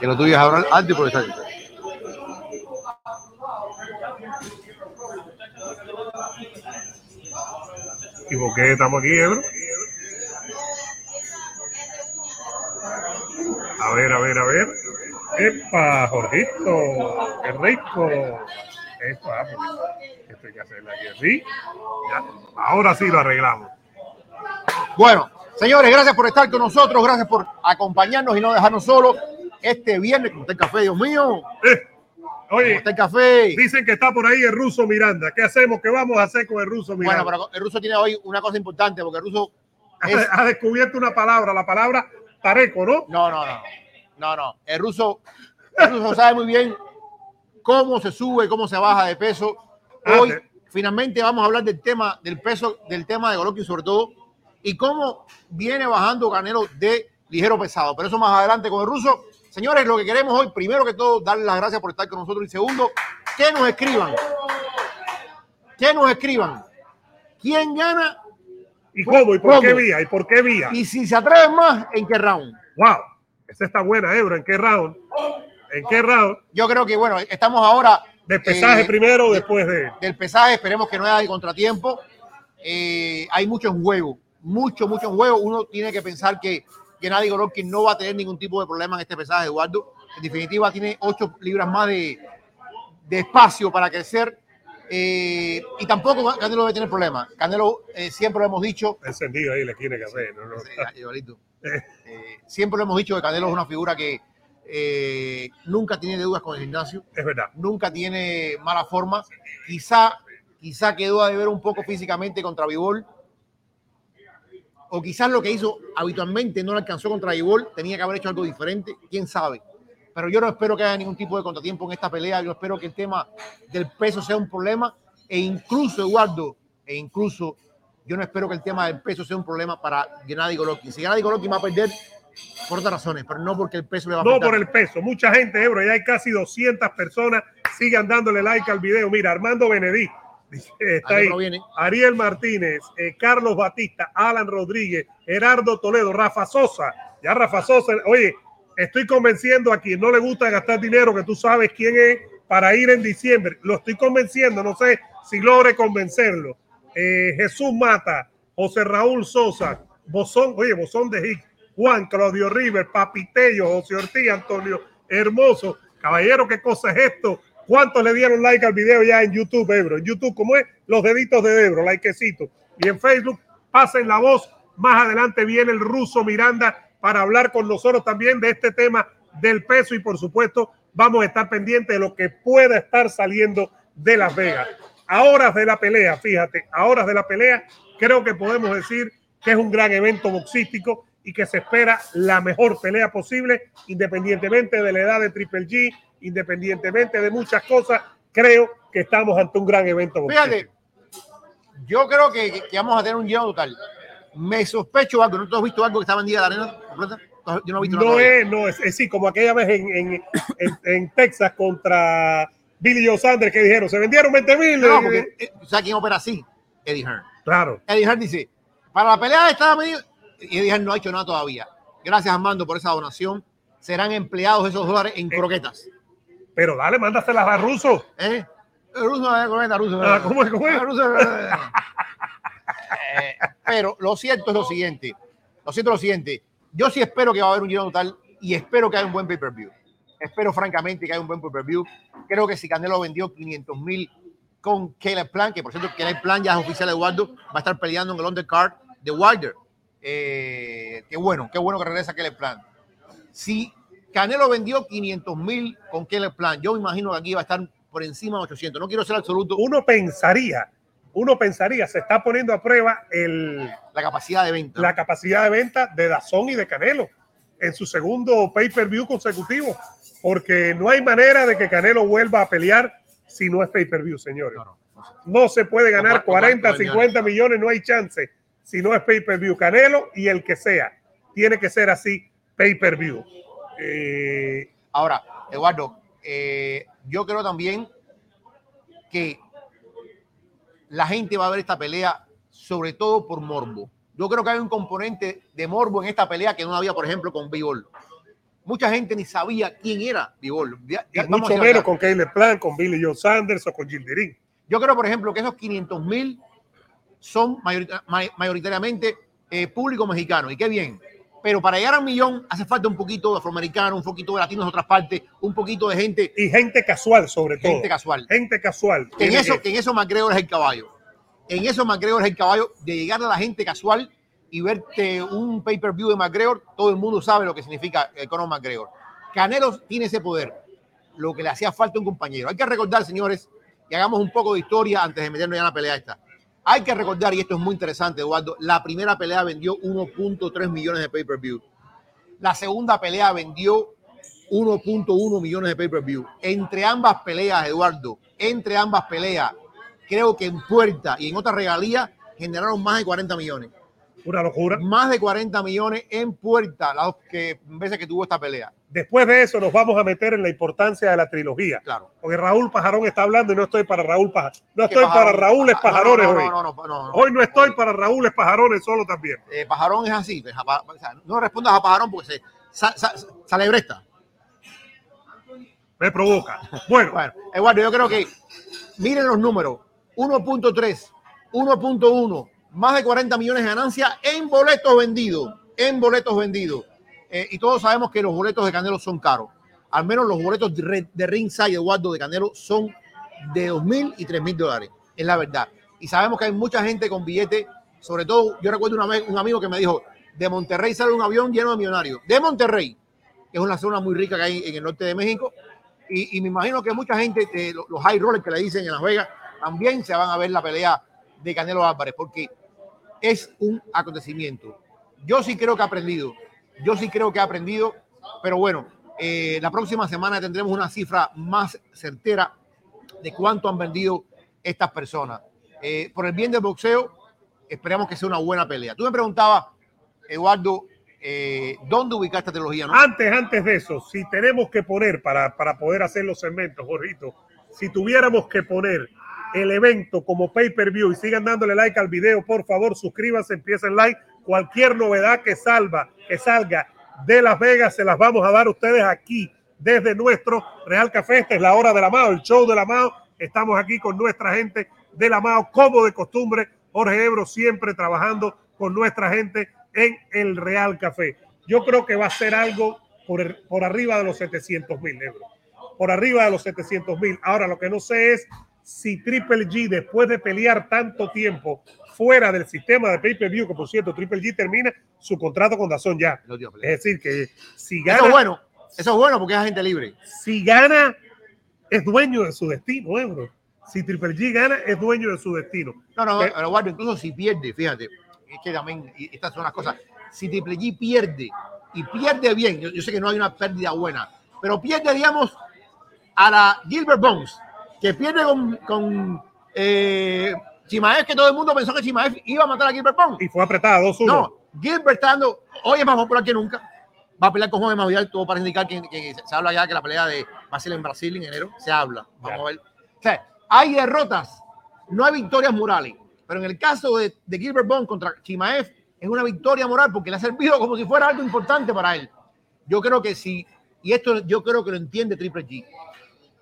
que lo tuyo es hablar alto y protestar. ¿Y por qué estamos aquí, Ebro? A ver, a ver, a ver. ¡Epa, Jorgito! ¡Qué rico! Epa, pues, esto hay que hacerlo aquí así. Ya, ahora sí lo arreglamos. Bueno, señores, gracias por estar con nosotros, gracias por acompañarnos y no dejarnos solos este viernes. ¿Cómo está el café, Dios mío? Eh, ¿Cómo oye, está el café? dicen que está por ahí el ruso Miranda. ¿Qué hacemos? ¿Qué vamos a hacer con el ruso Miranda? Bueno, pero el ruso tiene hoy una cosa importante, porque el ruso Ha- es... ha descubierto una palabra, la palabra tareco, ¿no? No, no, no. No, no. El ruso, el ruso sabe muy bien cómo se sube, cómo se baja de peso. Hoy, Ah, sí. finalmente, vamos a hablar del tema del peso, del tema de Golovkin sobre todo, y cómo viene bajando Canelo de ligero pesado. Pero eso más adelante con el ruso. Señores, lo que queremos hoy, primero que todo, darles las gracias por estar con nosotros. Y segundo, que nos escriban. Que nos escriban. ¿Quién gana? ¿Y cómo? ¿Y por ¿Cómo? qué vía? ¿Y por qué vía? Y si se atreven más, ¿en qué round? ¡Wow! Esa está buena, Ebro. ¿En qué round? ¿En qué round? Yo creo que, bueno, estamos ahora ¿De pesaje Eh, primero o después de...? del pesaje, esperemos que no haya contratiempo. Eh, hay mucho en juego, mucho, mucho en juego. Uno tiene que pensar que Gennady Golovkin no va a tener ningún tipo de problema en este pesaje, Eduardo. En definitiva, tiene 8 libras más de, de espacio para crecer. eh, y tampoco Canelo debe tener problemas. Canelo, eh, siempre lo hemos dicho, Encendido ahí la esquina de café. ¿no? igualito. Eh, siempre lo hemos dicho que Canelo es una figura que eh, nunca tiene deudas con el gimnasio. Es verdad. nunca tiene mala forma. Quizá, quizá quedó a deber un poco físicamente contra Vivol. O quizás lo que hizo habitualmente no lo alcanzó contra Vivol, tenía que haber hecho algo diferente, quién sabe. Pero yo no espero que haya ningún tipo de contratiempo en esta pelea. Yo espero que el tema del peso sea un problema. E incluso, Eduardo, e incluso, yo no espero que el tema del peso sea un problema para Gennady Golovkin. Si Gennady Golovkin va a perder por otras razones, pero no porque el peso le va a No por el peso. Mucha gente, Ebro, ya hay casi 200 personas. Sigan dándole like al video. Mira, Armando Benedí. Está ahí. Ariel Martínez, eh, Carlos Batista, Alan Rodríguez, Gerardo Toledo, Rafa Sosa. Ya Rafa Sosa, oye, estoy convenciendo a quien no le gusta gastar dinero, que tú sabes quién es, para ir en diciembre. Lo estoy convenciendo, no sé si logre convencerlo. Eh, Jesús Mata, José Raúl Sosa, Bozón, oye, Bozón de Hick, Juan, Claudio River, Papitello, José Ortiz, Antonio Hermoso. Caballero, ¿qué cosa es esto? ¿Cuántos le dieron like al video ya en YouTube, Ebro? En YouTube, ¿cómo es? Los deditos de Ebro, likecito. Y en Facebook, pasen la voz. Más adelante viene el ruso Miranda para hablar con nosotros también de este tema del peso y por supuesto vamos a estar pendientes de lo que pueda estar saliendo de Las Vegas. A horas de la pelea, fíjate, a horas de la pelea, creo que podemos decir que es un gran evento boxístico y que se espera la mejor pelea posible, independientemente de la edad de Triple G, independientemente de muchas cosas, creo que estamos ante un gran evento. Fíjate, yo creo que, vamos a tener un lleno total. Me sospecho algo. ¿No tú has visto algo que está vendida la arena? Yo no he visto No es, no es, es sí, como aquella vez en, en, en, en Texas contra Billy Joe Sanders que dijeron, se vendieron 20 mil. No, porque, eh, ¿sabes quién opera así? Eddie Hearn. Claro, Eddie Hearn dice, para la pelea estaba medio... Y Eddie Hearn no ha hecho nada todavía. Gracias, Armando, por esa donación. Serán empleados esos dólares en croquetas. Pero dale, mándaselas a. ¿Eh? El ruso, eh, ruso. Ah, ¿cómo es? ¿Cómo es? Ruso. Eh, Pero lo cierto es lo siguiente. Lo cierto es lo siguiente. Yo sí espero que va a haber un lleno total y espero que haya un buen pay-per-view. Espero francamente que haya un buen pay-per-view. Creo que si Canelo vendió 500 mil con Caleb Plan, que por cierto Caleb Plan ya es oficial de Eduardo, va a estar peleando en el undercard de Wilder. Eh, qué bueno, qué bueno que regresa Caleb Plan. Si Canelo vendió 500 mil con Caleb Plan, yo me imagino que aquí va a estar por encima de 800. No quiero ser absoluto Uno pensaría, uno pensaría, se está poniendo a prueba el, la capacidad de venta. la capacidad de venta de Dazón y de Canelo en su segundo pay-per-view consecutivo, porque no hay manera de que Canelo vuelva a pelear si no es pay-per-view, señores. No, no, no sé. No se puede ganar Comparto, 40, comparto, 50 millones, no hay chance si no es pay-per-view. Canelo y el que sea, tiene que ser así, pay-per-view. Eh, Ahora, Eduardo, eh, yo creo también que la gente va a ver esta pelea sobre todo por morbo. Yo creo que hay un componente de morbo en esta pelea que no había, por ejemplo, con Bivol. mucha gente ni sabía quién era Bivol. Mucho menos con Caleb Plant, con Billy Joe Sanders o con Gilderín. Yo creo, por ejemplo, que esos 500 mil son mayorita- ma- mayoritariamente eh, público mexicano. Y qué bien. Pero para llegar a un millón hace falta un poquito de afroamericano, un poquito de latinos de otras partes, un poquito de gente, Y gente casual, sobre todo. gente casual. Gente casual. Que en eso, que- que en eso McGregor es el caballo. En eso McGregor es el caballo de llegar a la gente casual y verte un pay-per-view de McGregor. Todo el mundo sabe lo que significa el Conor McGregor. Canelo tiene ese poder. Lo que le hacía falta a un compañero. Hay que recordar, señores, y hagamos un poco de historia antes de meternos ya en la pelea esta. Hay que recordar, y esto es muy interesante, Eduardo, la primera pelea vendió 1.3 millones de pay-per-view. La segunda pelea vendió 1.1 millones de pay-per-view. Entre ambas peleas, Eduardo, entre ambas peleas, creo que en puerta y en otras regalías generaron más de 40 millones. Una locura. Más de 40 millones en puerta las que, veces que tuvo esta pelea. Después de eso nos vamos a meter en la importancia de la trilogía. Claro. Porque Raúl Pajarón está hablando y no estoy para Raúl Pajarón. No estoy Pajarón- para Raúl Ah, Pajarones no, no, hoy. no. Hoy no estoy para Raúl Pajarones solo también. Eh, Pajarón es así. no respondas a Pajarón porque se sa- sa- sale bresta. Me provoca. Bueno, Bueno, Eduardo, yo creo que miren los números: 1.3, 1.1, más de 40 millones de ganancias en boletos vendidos. En boletos vendidos. Eh, y todos sabemos que los boletos de Canelo son caros. Al menos los boletos de, de ringside, Eduardo, de Canelo son de 2.000 y 3.000 dólares. Es la verdad. Y sabemos que hay mucha gente con billetes. Sobre todo, yo recuerdo una vez un amigo que me dijo: de Monterrey sale un avión lleno de millonarios. De Monterrey, que es una zona muy rica que hay en el norte de México. Y, y me imagino que mucha gente, eh, lo- los high rollers que le dicen en Las Vegas, también se van a ver la pelea de Canelo Álvarez, porque es un acontecimiento. Yo sí creo que ha aprendido, yo sí creo que ha aprendido, pero bueno, eh, la próxima semana tendremos una cifra más certera de cuánto han vendido estas personas. Eh, por el bien del boxeo, esperamos que sea una buena pelea. Tú me preguntabas, Eduardo, eh, ¿dónde ubicar esta trilogía? antes, antes de eso, si tenemos que poner para, para poder hacer los segmentos, Jorgito, si tuviéramos que poner el evento como pay-per-view y sigan dándole like al video, por favor, suscríbanse, empiecen like. Cualquier novedad que salva, que salga de Las Vegas, se las vamos a dar ustedes aquí desde nuestro Real Café. Esta es la hora de la Mao, el show de la Mao. Estamos aquí con nuestra gente de la Mao, como de costumbre. Jorge Ebro siempre trabajando con nuestra gente en el Real Café. Yo creo que va a ser algo por, por arriba de los 700 mil euros. Por arriba de los 700 mil. Ahora, lo que no sé es si Triple G, después de pelear tanto tiempo fuera del sistema de pay-per-view, que por cierto, Triple G termina su contrato con Dazón ya. Es decir, que si Eso gana, es bueno, eso es bueno porque es agente libre. si gana, es dueño de su destino, ¿eh, bro? Si Triple G gana, es dueño de su destino. No, no, Eh, pero Eduardo, incluso si pierde, fíjate, es que también estas son las cosas. Si Triple G pierde y pierde bien, yo, yo sé que no hay una pérdida buena, pero pierde, digamos, a la Gilbert Bones, que pierde con, con eh, Chimaev, que todo el mundo pensó que Chimaev iba a matar a Gilbert Bones. Y fue apretada 2-1. No, Gilbert está dando, hoy es más popular que nunca. Va a pelear con Juan Masvidal, todo para indicar que, que se habla ya que la pelea de Brasil en Brasil en enero se habla. Vamos Ya. a ver. O sea, hay derrotas, no hay victorias morales. Pero en el caso de, de Gilbert Bond contra Chimaev, es una victoria moral porque le ha servido como si fuera algo importante para él. Yo creo que sí, y esto yo creo que lo entiende Triple G.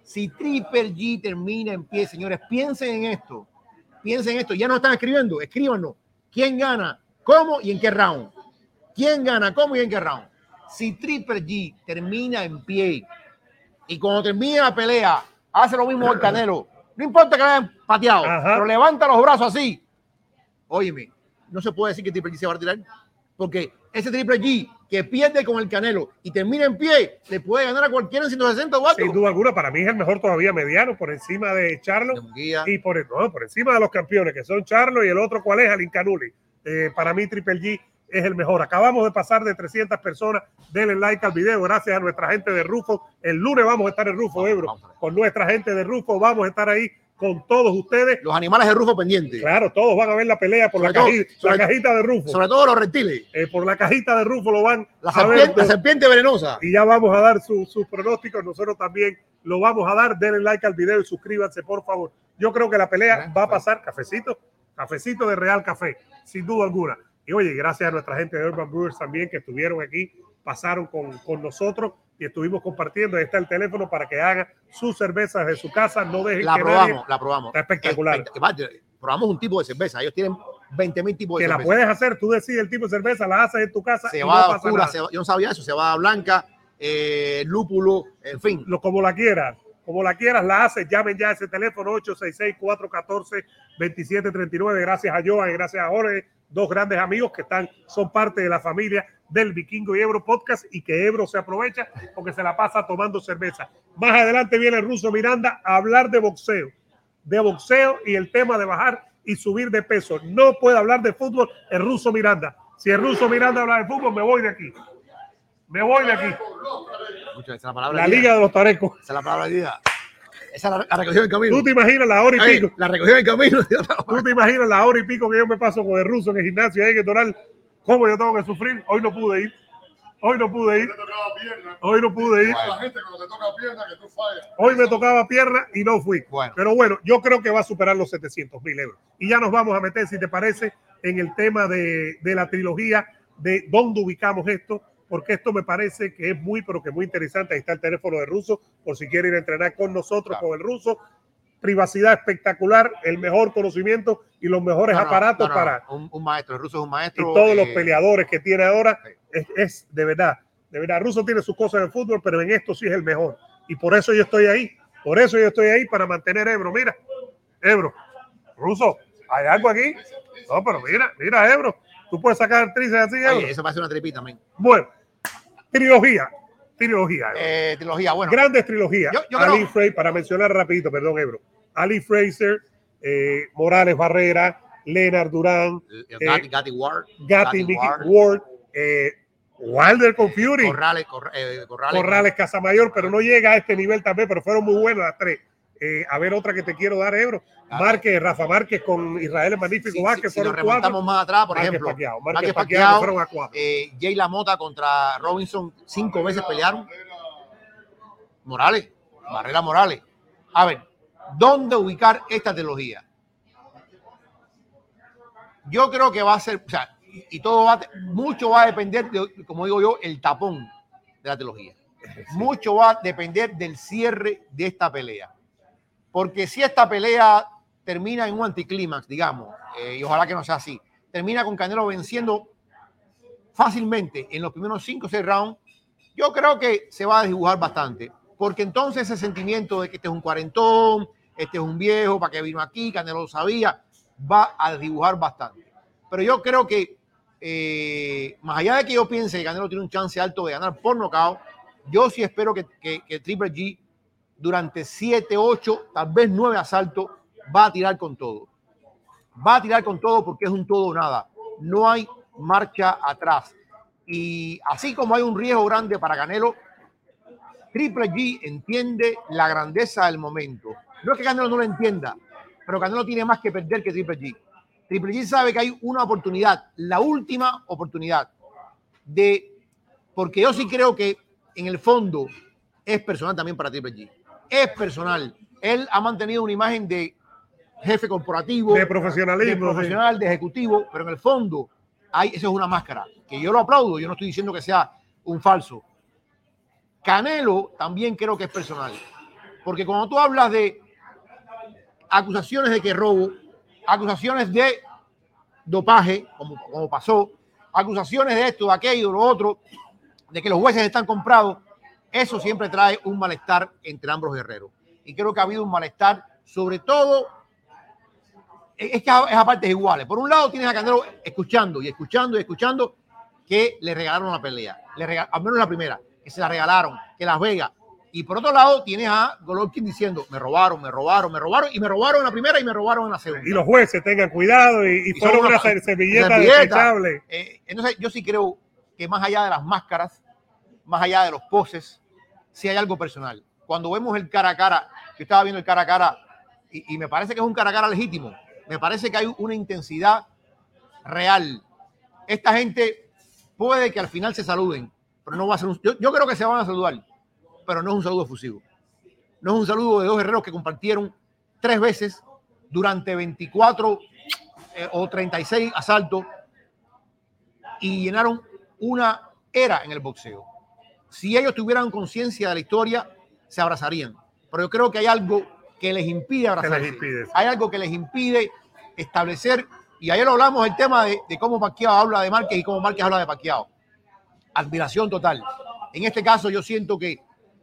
Si Triple G termina en pie, señores, piensen en esto. Piensen en esto. Ya no están escribiendo, escríbanos. ¿Quién gana? ¿Cómo y en qué round? ¿Quién gana? ¿Cómo y en qué round? Si Triple G termina en pie y cuando termine la pelea hace lo mismo el Canelo, no importa que le hayan pateado, Ajá. pero levanta los brazos así. Óyeme, no se puede decir que Triple G se va a retirar porque ese Triple G que pierde con el Canelo y termina en pie, le puede ganar a cualquiera en 160 o Sin duda alguna, para mí es el mejor todavía mediano, por encima de Charlo y por, no, por encima de los campeones, que son Charlo y el otro, ¿cuál es? Alin Canuli. Eh, para mí, Triple G es el mejor. Acabamos de pasar de 300 personas. Denle like al video. Gracias a nuestra gente de Rufo. El lunes vamos a estar en Rufo, Ebro. Con nuestra gente de Rufo. Vamos a estar ahí con todos ustedes. Los animales de Rufo pendientes, Claro, todos van a ver la pelea por la, todo- caji- la sobre- cajita de Rufo. sobre todo los reptiles, Eh, por la cajita de Rufo lo van la a ver. la serpiente venenosa. y ya vamos a dar su- sus pronósticos. Nosotros también lo vamos a dar. Denle like al video y suscríbanse, por favor. Yo creo que la pelea va a pasar cafecito, cafecito de Real Café, sin duda alguna. Y oye, gracias a nuestra gente de Urban Brewers también que estuvieron aquí pasaron con, con nosotros y estuvimos compartiendo. Ahí está el teléfono para que hagan sus cervezas de su casa. No dejen La que probamos, nadie- la probamos. Está espectacular. Espect- Probamos un tipo de cerveza. Ellos tienen 20 mil tipos de que la cerveza. puedes hacer, tú decides el tipo de cerveza, la haces en tu casa y no oscura, nada. ceba- yo no sabía eso, cebada blanca, eh, lúpulo, en fin. Lo, como la quieras, como la quieras, la haces, llamen ya a ese teléfono 866-414-2739. Gracias a Joan gracias a Jorge, dos grandes amigos que están, son parte de la familia del Vikingo y Ebro Podcast y que Ebro se aprovecha porque se la pasa tomando cerveza. Más adelante viene el ruso Miranda a hablar de boxeo, de boxeo y el tema de bajar y subir de peso. No puede hablar de fútbol el ruso Miranda. Si el ruso Miranda habla de fútbol, me voy de aquí. Me voy de aquí. La palabra. Liga de los Tarecos. Esa es la palabra día. Esa la, la recogió en el camino. Tú te imaginas la hora y Ey, pico. la recogió en el camino. Tú te imaginas la hora y pico que yo me paso con el ruso en el gimnasio ahí en el Doral. ¿Cómo yo tengo que sufrir? Hoy no pude ir. Hoy no pude ir. Hoy no pude ir. Que. Hoy me tocaba pierna y no fui. Bueno. Pero bueno, yo creo que va a superar los 700 mil euros. Y ya nos vamos a meter, si te parece, en el tema de, de la trilogía, de dónde ubicamos esto, porque esto me parece que es muy, pero que muy interesante. Ahí está el teléfono de Ruso, por si quiere ir a entrenar con nosotros, Claro. con el Ruso. Privacidad espectacular, el mejor conocimiento y los mejores No, no, aparatos no, para Un, un maestro, el ruso es un y maestro. todos los eh, peleadores que tiene ahora sí. es, es de verdad, de verdad. Russo tiene sus cosas en el fútbol, pero en esto sí es el mejor. Y por eso yo estoy ahí. Por eso yo estoy ahí para mantener Ebro. Mira, Ebro, Russo, ¿hay algo aquí? No, pero mira, mira, Ebro. Tú puedes sacar tríceps así. Oye, eso parece una tripita también. Bueno, trilogía, trilogía. Ebro. Eh, trilogía, bueno. Grandes trilogías. Yo- yo Ali creo- para mencionar rapidito, perdón, Ebro. Ali Fraser, eh, Morales Barrera, Leonard Durán, eh, Gatti, Gatti Ward. Gatti, Mickey Ward, eh, Wilder con Fury, Corrales, Corra- eh, Corrales. Corrales, Casamayor, pero no llega a este nivel también, pero fueron muy buenas las tres. Eh, a ver, otra que te quiero dar, Ebro. Márquez, Rafa Márquez con Israel el Magnífico Si, Vázquez, si, si nos cuatro. remontamos más atrás, por Márquez ejemplo, Pacquiao, Márquez Márquez Pacquiao, Pacquiao, fueron a cuatro. eh, Jay LaMotta contra Robinson, cinco veces pelearon. Morales, Barrera Morales. A ver, ¿dónde ubicar esta trilogía? Yo creo que va a ser, o sea, y, todo va, a- mucho va a depender, de, como digo yo, el tapón de la trilogía. Mucho va a depender del cierre de esta pelea. Porque si esta pelea termina en un anticlímax, digamos, eh, y ojalá que no sea así, termina con Canelo venciendo fácilmente en los primeros 5 o 6 rounds, yo creo que se va a desdibujar bastante. Porque entonces ese sentimiento de que este es un cuarentón, este es un viejo, para que vino aquí, Canelo lo sabía, va a desdibujar bastante. Pero yo creo que, eh, más allá de que yo piense que Canelo tiene un chance alto de ganar por nocaut, yo sí espero que, que, que Triple G durante 7, 8, tal vez 9 asaltos va a tirar con todo. Va a tirar con todo porque es un todo o nada. No hay marcha atrás. Y así como hay un riesgo grande para Canelo, Triple G entiende la grandeza del momento. No es que Canelo no lo entienda, pero Canelo tiene más que perder que Triple G. Triple G sabe que hay una oportunidad, la última oportunidad de, porque yo sí creo que en el fondo es personal también para Triple G. Es personal. Él ha mantenido una imagen de jefe corporativo, De de profesionalismo. sí. profesional, de ejecutivo, pero en el fondo hay, eso es una máscara, que yo lo aplaudo, yo no estoy diciendo que sea un falso. Canelo también creo que es personal, porque cuando tú hablas de acusaciones de que robo, acusaciones de dopaje, como, como pasó, acusaciones de esto, de aquello, de lo otro, de que los jueces están comprados, eso siempre trae un malestar entre ambos guerreros. Y creo que ha habido un malestar, sobre todo es que es a partes iguales. Por un lado tienes a Canelo escuchando y escuchando y escuchando que le regalaron la pelea, le regal- al menos la primera, que se la regalaron, que Las Vegas. Y por otro lado tienes a Golovkin diciendo, me robaron, me robaron, me robaron, y me robaron en la primera y me robaron en la segunda. Y los jueces tengan cuidado y, y Y fueron una una- ser- servilleta servilleta. desechable. Eh, entonces yo sí creo que más allá de las máscaras, más allá de los poses, sí hay algo personal. Cuando vemos el cara a cara, yo estaba viendo el cara a cara y, y me parece que es un cara a cara legítimo. Me parece que hay una intensidad real. Esta gente puede que al final se saluden, pero no va a ser un, yo, yo creo que se van a saludar, pero no es un saludo efusivo. No es un saludo de dos guerreros que compartieron tres veces durante 24 eh, o 36 asaltos y llenaron una era en el boxeo. Si ellos tuvieran conciencia de la historia, se abrazarían. Pero yo creo que hay algo que les impide abrazarse. impide. Hay algo que les impide establecer, y ayer hablamos el tema de, de cómo Pacquiao habla de Márquez y cómo Márquez habla de Pacquiao. Admiración total. En este caso yo siento que,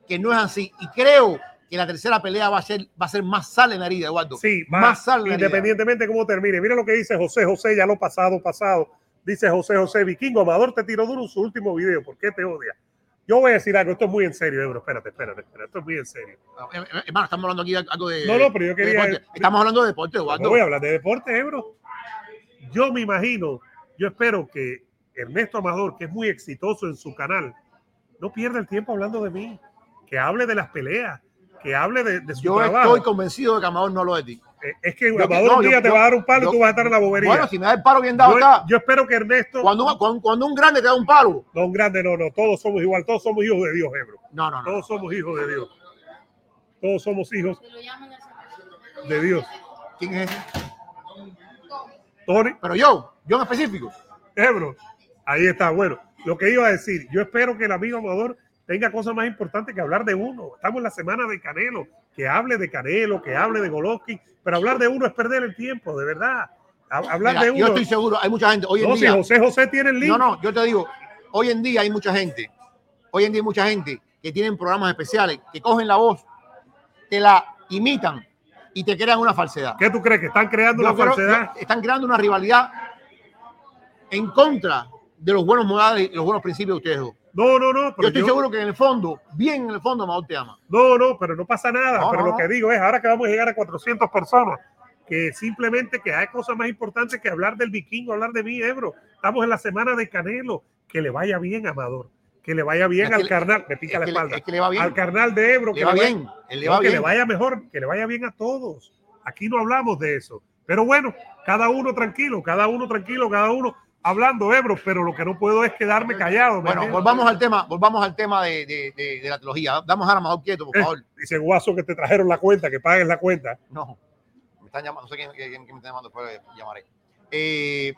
que no es así y creo que la tercera pelea va a ser, va a ser más sal en la herida, Eduardo. Sí, más más sal en la herida. independientemente de cómo termine. Mira lo que dice José José, ya lo pasado, pasado. Dice José José, Vikingo, Amador te tiró duro en su último video. ¿Por qué te odia? Yo voy a decir algo, esto es muy en serio, Ebro. Espérate, espérate, espérate. Esto es muy en serio. Hermano, estamos hablando aquí de algo de. No, no, pero yo quería-. Estamos hablando de deporte, No Eduardo. voy a hablar de deporte, Ebro. Yo me imagino, yo espero que Ernesto Amador, que es muy exitoso en su canal, no pierda el tiempo hablando de mí. Que hable de las peleas, que hable de, de su Yo trabajo. estoy convencido de que Amador no lo. Eh, Es que Yo- Amador no, un yo- día te yo- va a dar un palo y tú vas a estar en la bobería. Bueno, si me da el palo bien dado acá. yo espero que Ernesto, Cuando, un- cuando, cuando un grande te da un palo. no un grande, no, no, todos somos igual, todos somos hijos de Dios, Ebro. No, no, no. Todos somos hijos de Dios. Todos somos hijos de Dios. ¿Quién es ese? Tony, Pero yo, yo en específico. Ebro, ahí está. Bueno, lo que iba a decir, yo espero que el amigo Amador tenga cosas más importantes que hablar de uno. Estamos en la semana de Canelo, que hable de Canelo, que hable de Golovkin, pero hablar de uno es perder el tiempo, de verdad. Ha- Hablar Mira, de uno. yo estoy seguro, hay mucha gente. Hoy en no, si día. José José tiene el link. No, no, yo te digo, hoy en día hay mucha gente, hoy en día hay mucha gente que tienen programas especiales, que cogen la voz, te la imitan y te crean una falsedad. ¿Qué tú crees? ¿Que están creando Yo una creo- falsedad? están creando una rivalidad en contra de los buenos modales y los buenos principios de ustedes dos. No, no, no. Yo Pero estoy yo- seguro que en el fondo, bien en el fondo, Amador te ama. No, no, pero no pasa nada. No, pero no, lo que digo es, ahora que vamos a llegar a 400 personas, que simplemente que hay cosas más importantes que hablar del vikingo, hablar de mí, Ebro. Estamos en la semana de Canelo. Que le vaya bien, Amador. Que le vaya bien Es al le- carnal. Me pica Es la que, le, espalda. es que le va bien. Al carnal de Ebro. Le que va vaya- bien. Él le no, va que bien. le vaya mejor, que le vaya bien a todos. Aquí no hablamos de eso. Pero bueno, cada uno tranquilo, cada uno tranquilo, cada uno hablando, Ebro. Pero lo que no puedo es quedarme callado. ¿me Bueno, volvamos al tema, volvamos al tema de, de- de- de la trilogía. Damos a Amador quieto, por Eh, favor. dice Guaso que te trajeron la cuenta, que paguen la cuenta. No, me están llamando, no sé quién, quién- quién me está llamando, después llamaré. Eh,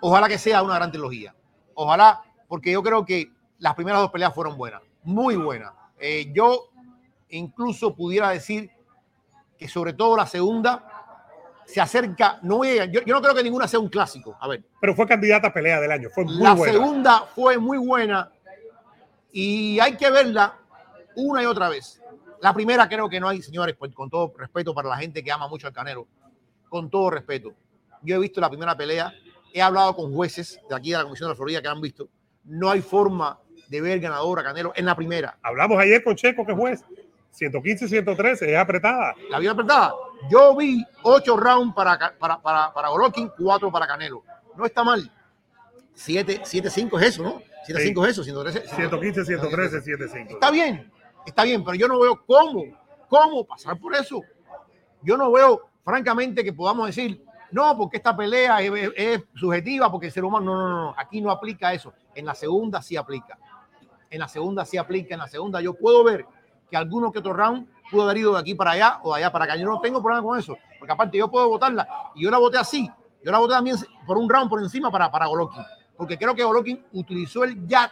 ojalá que sea una gran trilogía. Ojalá, porque yo creo que las primeras dos peleas fueron buenas, muy buenas. Eh, yo incluso pudiera decir que sobre todo la segunda se acerca, no a- yo, yo no creo que ninguna sea un clásico. A ver, Pero fue candidata a pelea del año. Fue muy la buena. segunda fue muy buena y hay que verla una y otra vez. La primera creo que no hay, señores, pues, con todo respeto para la gente que ama mucho al Canelo, con todo respeto. Yo he visto la primera pelea, he hablado con jueces de aquí de la Comisión de la Florida que han visto. No hay forma de ver ganador a Canelo en la primera. Hablamos ayer con Checo, que es juez. 115, 113, es apretada. La vida apretada. Yo vi ocho rounds para, para, para, para Golovkin, cuatro para Canelo. No está mal. 7-5 es eso, ¿no? 7-5 es eso, 113. 115, 113, 75. Está bien, está bien, pero yo no veo cómo, cómo pasar por eso. Yo no veo, francamente, que podamos decir, no, porque esta pelea es, es- subjetiva, porque el ser humano, no, no, no, no, aquí no aplica eso. En la segunda sí aplica. En la segunda sí aplica. En la segunda yo puedo ver que alguno que otro round pudo haber ido de aquí para allá o de allá para acá. Yo no tengo problema con eso, porque aparte yo puedo votarla y yo la voté así. Yo la voté también por un round por encima para, para Golovkin, porque creo que Golovkin utilizó el jab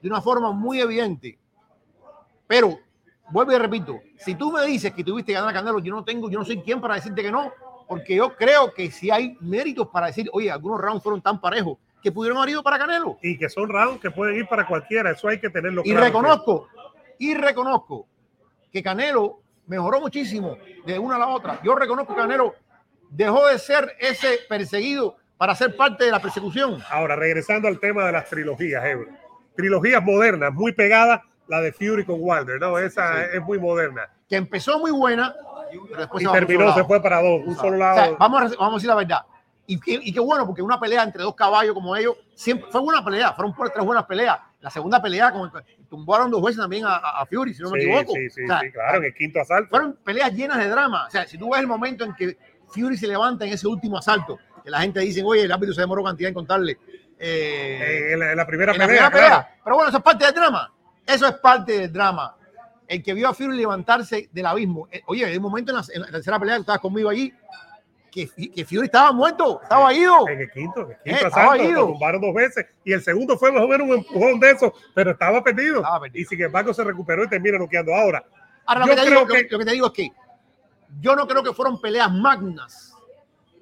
de una forma muy evidente. Pero, vuelvo y repito, si tú me dices que tuviste que ganar a Canelo, yo no tengo, yo no soy quien para decirte que no, porque yo creo que si hay méritos para decir, oye, algunos rounds fueron tan parejos que pudieron haber ido para Canelo. Y que son rounds que pueden ir para cualquiera. Eso hay que tenerlo Y claro. reconozco, y reconozco que Canelo mejoró muchísimo de una a la otra. Yo reconozco que Canelo dejó de ser ese perseguido para ser parte de la persecución. Ahora, regresando al tema de las trilogías, Ebro. Trilogías modernas, muy pegadas, la de Fury con Wilder, ¿no? Esa Sí. es muy moderna. Que empezó muy buena, pero después Y se terminó, se fue para dos, un solo O sea, lado. vamos, a, vamos a decir la verdad. Y, qué- y qué bueno, porque una pelea entre dos caballos como ellos, siempre fue buena pelea, fueron por tres buenas peleas. La segunda pelea, como tumbaron dos jueces también a, a- Fury, si no me sí, equivoco. sí, sí, O sea, sí, claro, en el quinto asalto. Fueron peleas llenas de drama. O sea, si tú ves el momento en que Fury se levanta en ese último asalto, que la gente dice, oye, el árbitro se demoró cantidad en contarle. eh, Eh, en, la, en la primera en la pelea, primera pelea. claro. Pero bueno, eso es parte del drama. Eso es parte del drama. El que vio a Fury levantarse del abismo. Eh, Oye, hay un momento en la, en la tercera pelea que estabas conmigo allí que, que Fury estaba muerto, estaba ido. En el quinto, en el Eh, quinto estaba asalto, ido. lo tumbaron dos veces y el segundo fue más o menos un empujón de eso, pero estaba perdido. Estaba perdido. Y sin embargo se recuperó y termina noqueando. Ahora, Ahora, lo que, te digo, que- lo que te digo es que yo no creo que fueron peleas magnas,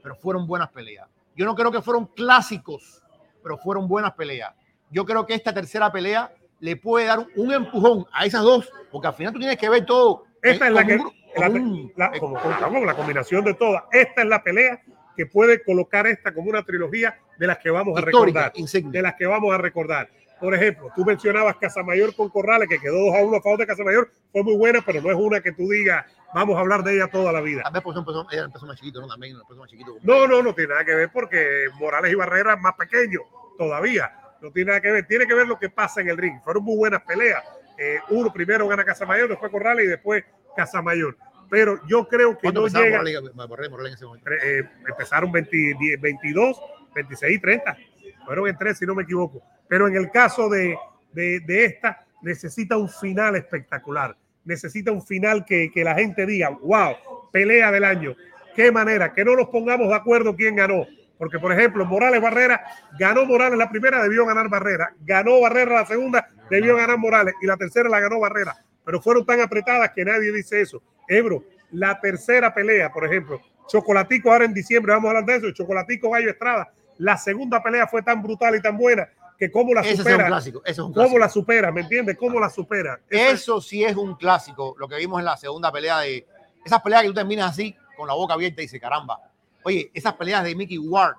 pero fueron buenas peleas. Yo no creo que fueron clásicos, pero fueron buenas peleas. Yo creo que esta tercera pelea le puede dar un empujón a esas dos, porque al final tú tienes que ver todo. esta eh, es la que, la, la- como, como- la combinación de todas. Esta es la pelea que puede colocar esta como una trilogía de las que vamos a histórica, recordar. insignia. de las que vamos a recordar. Por ejemplo, tú mencionabas Casamayor con Corrales, que quedó 2 a 1 a favor de Casamayor, fue muy buena, pero no es una que tú digas, vamos a hablar de ella toda la vida. Eso empezó, ella empezó más chiquito, ¿no? También empezó más chiquito. No, no, no tiene nada que ver porque Morales y Barrera más pequeño todavía. No tiene nada que ver, tiene que ver lo que pasa en el ring. Fueron muy buenas peleas. Eh, uno primero gana Casamayor, después Corrales y después Casamayor. Pero yo creo que ¿Cuánto no llega. Morales, Morales- Morales en ese momento? tre- eh, empezaron 20 10, 22, 26 y 30. Fueron en tres, si no me equivoco. Pero en el caso de, de, de esta, necesita un final espectacular. Necesita un final que, que la gente diga, wow, pelea del año. Qué manera, que no nos pongamos de acuerdo quién ganó. Porque, por ejemplo, Morales Barrera, ganó Morales la primera, debió ganar Barrera. Ganó Barrera la segunda, debió ganar Morales. Y la tercera la ganó Barrera. Pero fueron tan apretadas que nadie dice eso. Ebro, la tercera pelea, por ejemplo, Chocolatico ahora en diciembre, vamos a hablar de eso, Chocolatico Gallo Estrada. La segunda pelea fue tan brutal y tan buena que cómo la Ese es un supera, clásico. Es un cómo clásico. la supera, ¿me entiendes? ¿Cómo la supera? Es- Eso sí es un clásico, lo que vimos en la segunda pelea de esas peleas que tú terminas así, con la boca abierta y dices, caramba. Oye, esas peleas de Mickey Ward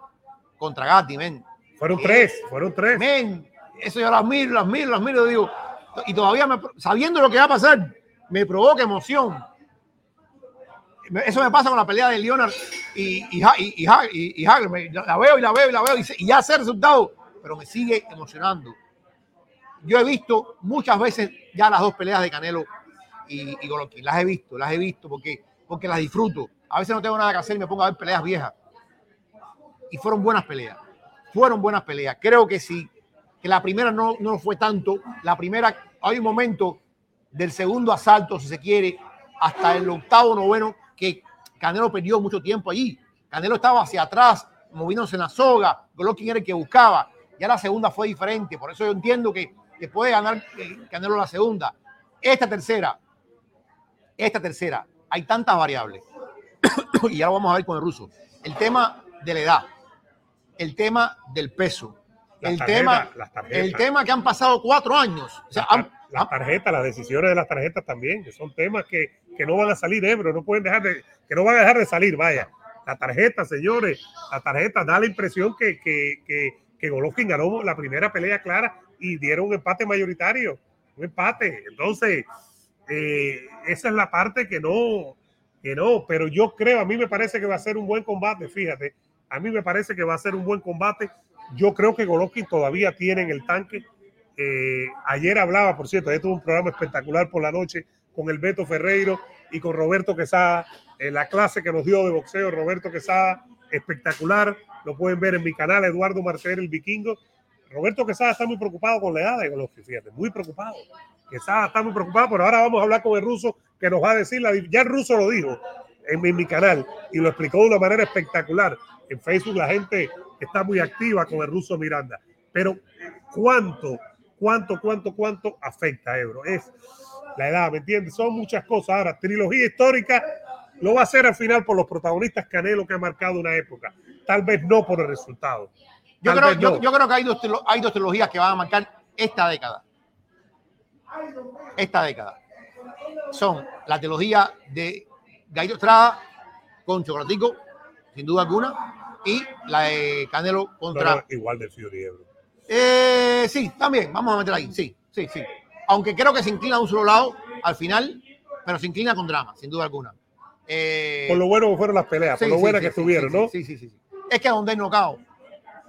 contra Gatti, men. fueron tres, fueron tres. Men, eso yo las miro, las miro, las miro, digo, y todavía me- sabiendo lo que va a pasar, me provoca emoción. Eso me pasa con la pelea de Leonard y, y, y, y, y- La veo y la veo y la veo y ya sé el resultado, pero me sigue emocionando. Yo he visto muchas veces ya las dos peleas de Canelo y, y Golovkin. Las he visto, las he visto porque, porque las disfruto. A veces no tengo nada que hacer y me pongo a ver peleas viejas. Y fueron buenas peleas. Fueron buenas peleas. Creo que sí. Que la primera no, no fue tanto. La primera, hay un momento del segundo asalto, si se quiere, hasta el octavo, noveno, que Canelo perdió mucho tiempo allí. Canelo estaba hacia atrás, moviéndose en la soga. Golovkin era el que buscaba. Ya la segunda fue diferente. Por eso yo entiendo que, que puede ganar eh, Canelo la segunda. Esta tercera, esta tercera, hay tantas variables. y ya lo vamos a ver con el ruso. El tema de la edad, el tema del peso, Las el tarjetas, tema, el tema que han pasado cuatro años. O sea, Las, han- tar- las tarjetas, las decisiones de las tarjetas también, que son temas que, que no van a salir, Ebro, no pueden dejar de, que no van a dejar de salir, vaya. La tarjeta, señores, la tarjeta da la impresión que, que, que, que Golovkin ganó la primera pelea clara y dieron un empate mayoritario, un empate. Entonces, eh, esa es la parte que no, que no, pero yo creo, a mí me parece que va a ser un buen combate, fíjate, a mí me parece que va a ser un buen combate. Yo creo que Golovkin todavía tiene en el tanque. Eh, ayer hablaba, por cierto, ayer tuvo un programa espectacular por la noche con el Beto Ferreiro y con Roberto Quesada. Eh, la clase que nos dio de boxeo, Roberto Quesada, espectacular. Lo pueden ver en mi canal, Eduardo Marcel, el vikingo. Roberto Quesada está muy preocupado con la edad de Golovkin, fíjate, muy preocupado. Quesada está muy preocupado, pero ahora vamos a hablar con el ruso que nos va a decir, la, ya el ruso lo dijo en mi, en mi canal y lo explicó de una manera espectacular. En Facebook la gente está muy activa con el ruso Miranda. Pero ¿cuánto, cuánto, cuánto, cuánto afecta a Ebro? Es la edad, ¿me entiendes? Son muchas cosas. Ahora, trilogía histórica lo va a hacer al final por los protagonistas Canelo que ha marcado una época. Tal vez no por el resultado. yo, creo, vez yo, no. yo creo que hay dos, hay dos trilogías que van a marcar esta década. Esta década. Son la trilogía de Gallo Estrada con Chocolatico, sin duda alguna, y la de Canelo contra no, igual de Fury Ebro. Eh, sí, también, vamos a meter ahí, sí, sí, sí. Aunque creo que se inclina a un solo lado al final, pero se inclina con drama, sin duda alguna. Eh, Por lo bueno que fueron las peleas, sí, por lo sí, buenas sí, que estuvieron, ¿no? Sí, sí, sí. Es que donde hay nocao,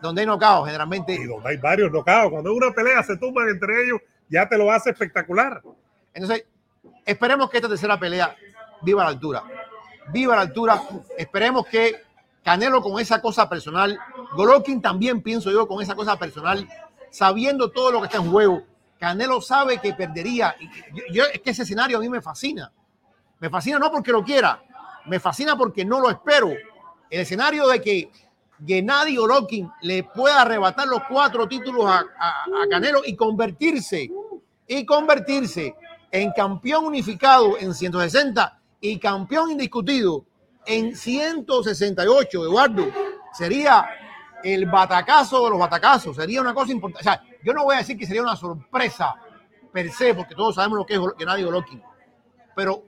donde hay nocao, generalmente. Y donde hay varios nocados. Cuando una pelea se tumban entre ellos, ya te lo hace espectacular. Entonces, esperemos que esta tercera pelea viva la altura. Viva la altura. Esperemos que Canelo con esa cosa personal, Golovkin también pienso yo con esa cosa personal, sabiendo todo lo que está en juego. Canelo sabe que perdería. Yo- es que ese escenario a mí me fascina. Me fascina no porque lo quiera, me fascina porque no lo espero. el escenario de que Gennady Golovkin le pueda arrebatar los cuatro títulos a, Canelo y convertirse, y convertirse en campeón unificado en 160 y campeón indiscutido en 168, Eduardo, sería el batacazo de los batacazos, sería una cosa importante. O sea, yo no voy a decir que sería una sorpresa per se, porque todos sabemos lo que es Gennady Golovkin, pero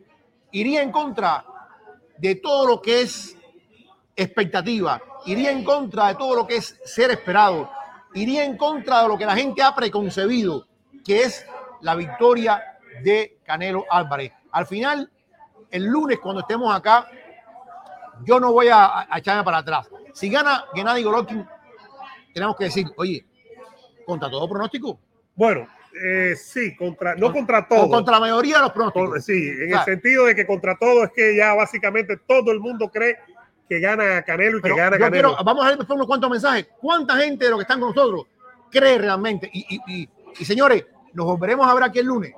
iría en contra de todo lo que es expectativa, iría en contra de todo lo que es ser esperado, iría en contra de lo que la gente ha preconcebido, que es la victoria de Canelo Álvarez. Al final, el lunes cuando estemos acá, yo no voy a, a echarme para atrás. Si gana Gennady Golovkin, tenemos que decir, oye, contra todo pronóstico, Bueno, eh, sí, contra, no contra o todo. contra la mayoría de los pronósticos. Sí, en O el sentido de que contra todo es que ya básicamente todo el mundo cree que gana Canelo y Pero que gana Canelo. quiero, vamos a ver después unos cuantos mensajes. ¿Cuánta gente de los que están con nosotros cree realmente? Y, y- y- y, señores, nos volveremos a ver aquí el lunes.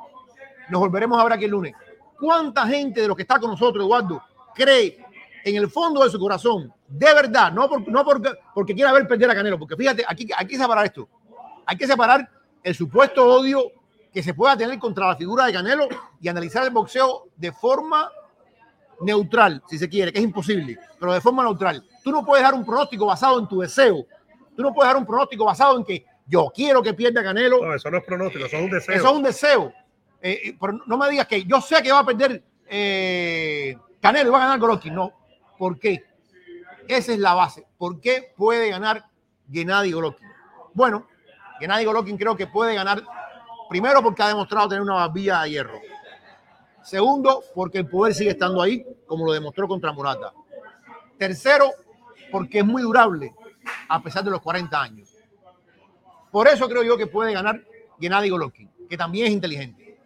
Nos volveremos a ver aquí el lunes. ¿Cuánta gente de los que está con nosotros, Eduardo, cree en el fondo de su corazón, de verdad, no, por- no porque, porque quiera ver perder a Canelo? Porque fíjate, aquí hay que separar esto. Hay que separar el supuesto odio que se pueda tener contra la figura de Canelo y analizar el boxeo de forma neutral, si se quiere, que es imposible, pero de forma neutral. Tú no puedes dar un pronóstico basado en tu deseo. Tú no puedes dar un pronóstico basado en que yo quiero que pierda Canelo. No, eso no es pronóstico, eso es un deseo. Eso es un deseo. Eh, eh, pero no me digas que yo sé que va a perder eh, Canelo y va a ganar Golovkin. No. ¿Por qué? Esa es la base. ¿Por qué puede ganar Gennady Golovkin? Bueno, Gennady Golovkin creo que puede ganar primero porque ha demostrado tener una barbilla de hierro. Segundo, porque el poder sigue estando ahí, como lo demostró contra Murata. Tercero, porque es muy durable, a pesar de los 40 años. Por eso creo yo que puede ganar Gennady Golovkin, que también es inteligente.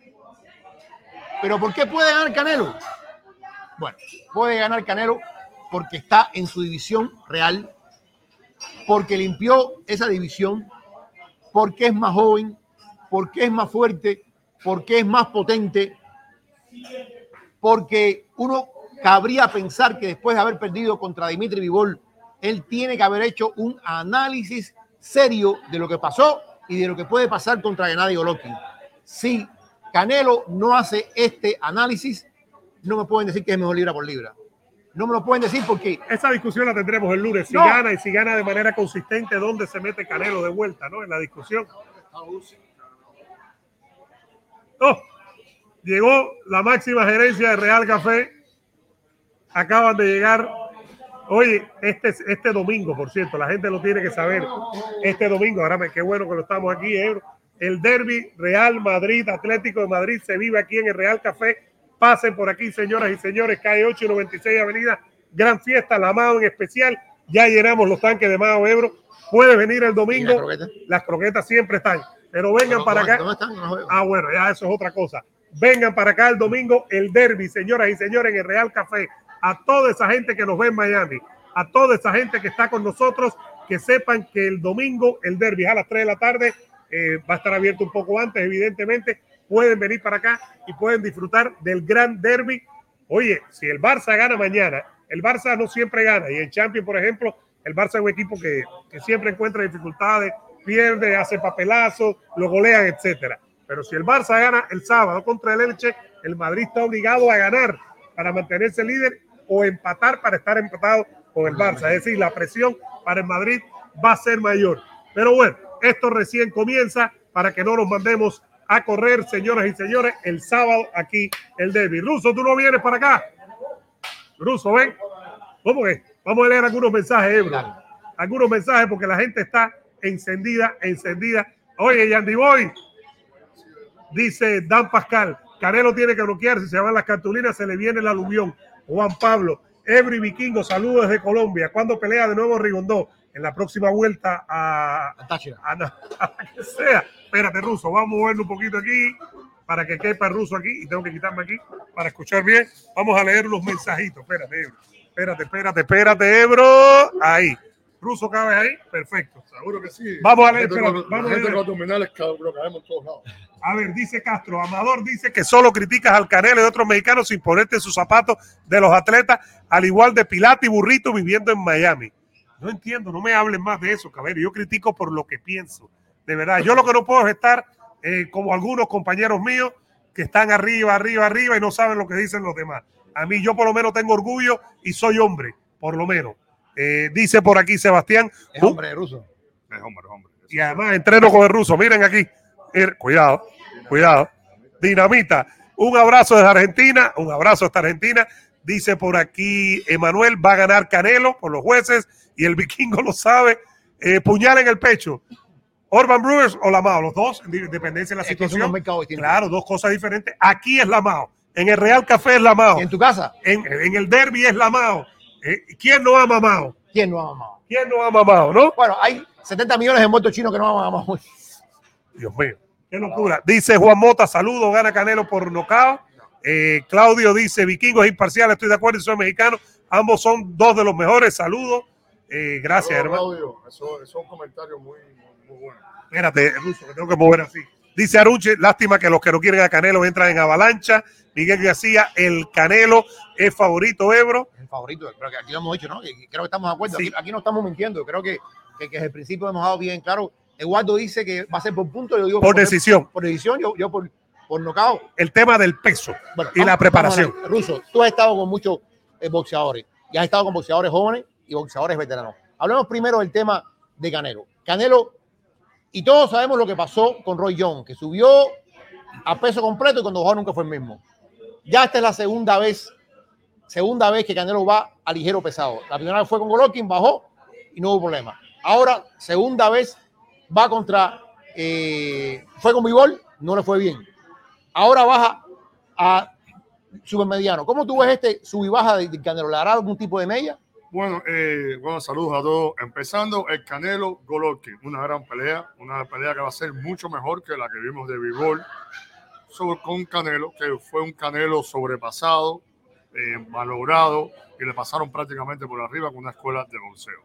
Pero ¿por qué puede ganar Canelo? Bueno, puede ganar Canelo porque está en su división real, porque limpió esa división, porque es más joven, porque es más fuerte, porque es más potente, porque uno cabría pensar que después de haber perdido contra Dimitri Vivol, él tiene que haber hecho un análisis serio de lo que pasó y de lo que puede pasar contra Gennady Golovkin. Si Canelo no hace este análisis, no me pueden decir que es mejor libra por libra. No me lo pueden decir porque Esa discusión la tendremos el lunes. Si No. gana y si gana de manera consistente, ¿dónde se mete Canelo de vuelta, no? En la discusión. Oh, llegó la máxima gerencia de Real Café. Acaban de llegar. Oye, este, este domingo, por cierto, la gente lo tiene que saber. Este domingo, ahora qué bueno que lo estamos aquí, Ebro. El derby Real Madrid, Atlético de Madrid, se vive aquí en el Real Café. Pasen por aquí, señoras y señores, calle 8 y 96 Avenida. Gran fiesta, la Mao en especial. Ya llenamos los tanques de Mao Ebro. Puede venir el ¿Y las domingo. croquetas? Las croquetas siempre están. Pero vengan para acá. ¿Dónde están? No. Ah, bueno, ya eso es otra cosa. Vengan para acá el domingo, el derby, señoras y señores, en el Real Café. A toda esa gente que nos ve en Miami, a toda esa gente que está con nosotros, que sepan que el domingo, el derby a las 3 de la tarde, eh, va a estar abierto un poco antes, evidentemente. Pueden venir para acá y pueden disfrutar del gran derby. Oye, si el Barça gana mañana, el Barça no siempre gana. Y en Champions, por ejemplo, el Barça es un equipo que, que siempre encuentra dificultades, pierde, hace papelazos, lo golean, etcétera. Pero si el Barça gana el sábado contra el Elche, el Madrid está obligado a ganar para mantenerse líder o empatar para estar empatado con el Barça. Es decir, la presión para el Madrid va a ser mayor. Pero bueno, esto recién comienza para que no nos mandemos a correr, señoras y señores, el sábado aquí el derby. Ruso, tú no vienes para acá. Ruso, ven. ¿Cómo es? Vamos a leer algunos mensajes, Ebro. Algunos mensajes porque la gente está encendida, encendida. Oye, Yandy Boy, dice Dan Pascal, Canelo tiene que bloquear, si se van las cartulinas se le viene el aluvión. Juan Pablo, Ebri Vikingo, saludos desde Colombia. ¿Cuándo pelea de nuevo Rigondó? En la próxima vuelta a, a, a la que sea. Espérate, Ruso, vamos a moverlo un poquito aquí para que quepa el ruso aquí y tengo que quitarme aquí para escuchar bien. Vamos a leer los mensajitos. Espérate, Ebro. Espérate, espérate, espérate, Ebro. Ahí. Ruso, ¿cabes ahí? Perfecto. Seguro que sí. Vamos a La leer, gente vamos la a leer. con abdominales cabrón, lo caemos en todos lados. A ver, dice Castro, Amador dice que solo criticas al Canelo y otros mexicanos sin ponerte sus zapatos de los atletas, al igual de Pilate y Burrito viviendo en Miami. No entiendo, no me hablen más de eso, Cabello. Yo critico por lo que pienso. De verdad, yo lo que no puedo es estar eh, como algunos compañeros míos que están arriba, arriba, arriba y no saben lo que dicen los demás. A mí yo por lo menos tengo orgullo y soy hombre, por lo menos. Eh, dice por aquí Sebastián, Es "Uh, hombre ruso. Es hombre, hombre. y además entreno con el ruso. Miren aquí. Er- Cuidado, cuidado. Dinamita. Un abrazo desde Argentina. Un abrazo hasta Argentina. Dice por aquí Emanuel va a ganar Canelo por los jueces y el vikingo lo sabe. Eh, puñal en el pecho. Orban Brewers o Lamao, los dos, en dependencia de la Es situación. Claro, dos cosas diferentes. Aquí es Lamao. En el Real Café es Lamao. ¿Y en tu casa? En, en el Derby es Lamao. Eh, ¿Quién no ama a Mao? ¿Quién no ha mamado? ¿Quién no ama a Mao, no? Bueno, hay 70 millones de muertos chinos que no han mamado. Dios mío, qué locura. Dice Juan Mota, saludo, gana Canelo por nocao. Eh, Claudio dice, vikingos imparcial, estoy de acuerdo, soy mexicano. Ambos son dos de los mejores, saludos. Eh, gracias, Pero, hermano. Claudio, eso, eso es un comentario muy, muy, muy bueno. Espérate, Ruso, que tengo que mover así. Dice Aruche, lástima que los que no quieren a Canelo entran en avalancha. Miguel García, el Canelo es favorito, Ebro. El favorito, creo que aquí lo hemos dicho, ¿no? Y creo que estamos de acuerdo. Sí. Aquí, aquí no estamos mintiendo. Creo que, que, que desde el principio hemos dado bien claro. Eduardo dice que va a ser por punto. Yo digo Por que decisión. Por decisión, yo, yo por, por nocao. El tema del peso Bueno, y la preparación. ver. Ruso, tú has estado con muchos eh, boxeadores y has estado con boxeadores jóvenes y boxeadores veteranos. Hablemos primero del tema de Canelo. Canelo, y todos sabemos lo que pasó con Roy Jones, que subió a peso completo y cuando bajó nunca fue el mismo. Ya esta es la segunda vez, segunda vez que Canelo va a ligero pesado. La primera vez fue con Golovkin, bajó y no hubo problema. Ahora, segunda vez, va contra, eh, fue con Bivol, no le fue bien. Ahora baja a supermediano. ¿Cómo tú ves este sub y baja de, Canelo? ¿Le hará algún tipo de media? Bueno, eh, bueno, saludos a todos. Empezando el Canelo Golovkin, una gran pelea, una pelea que va a ser mucho mejor que la que vimos de Bivol sobre con Canelo, que fue un Canelo sobrepasado, eh, malogrado y le pasaron prácticamente por arriba con una escuela de boxeo.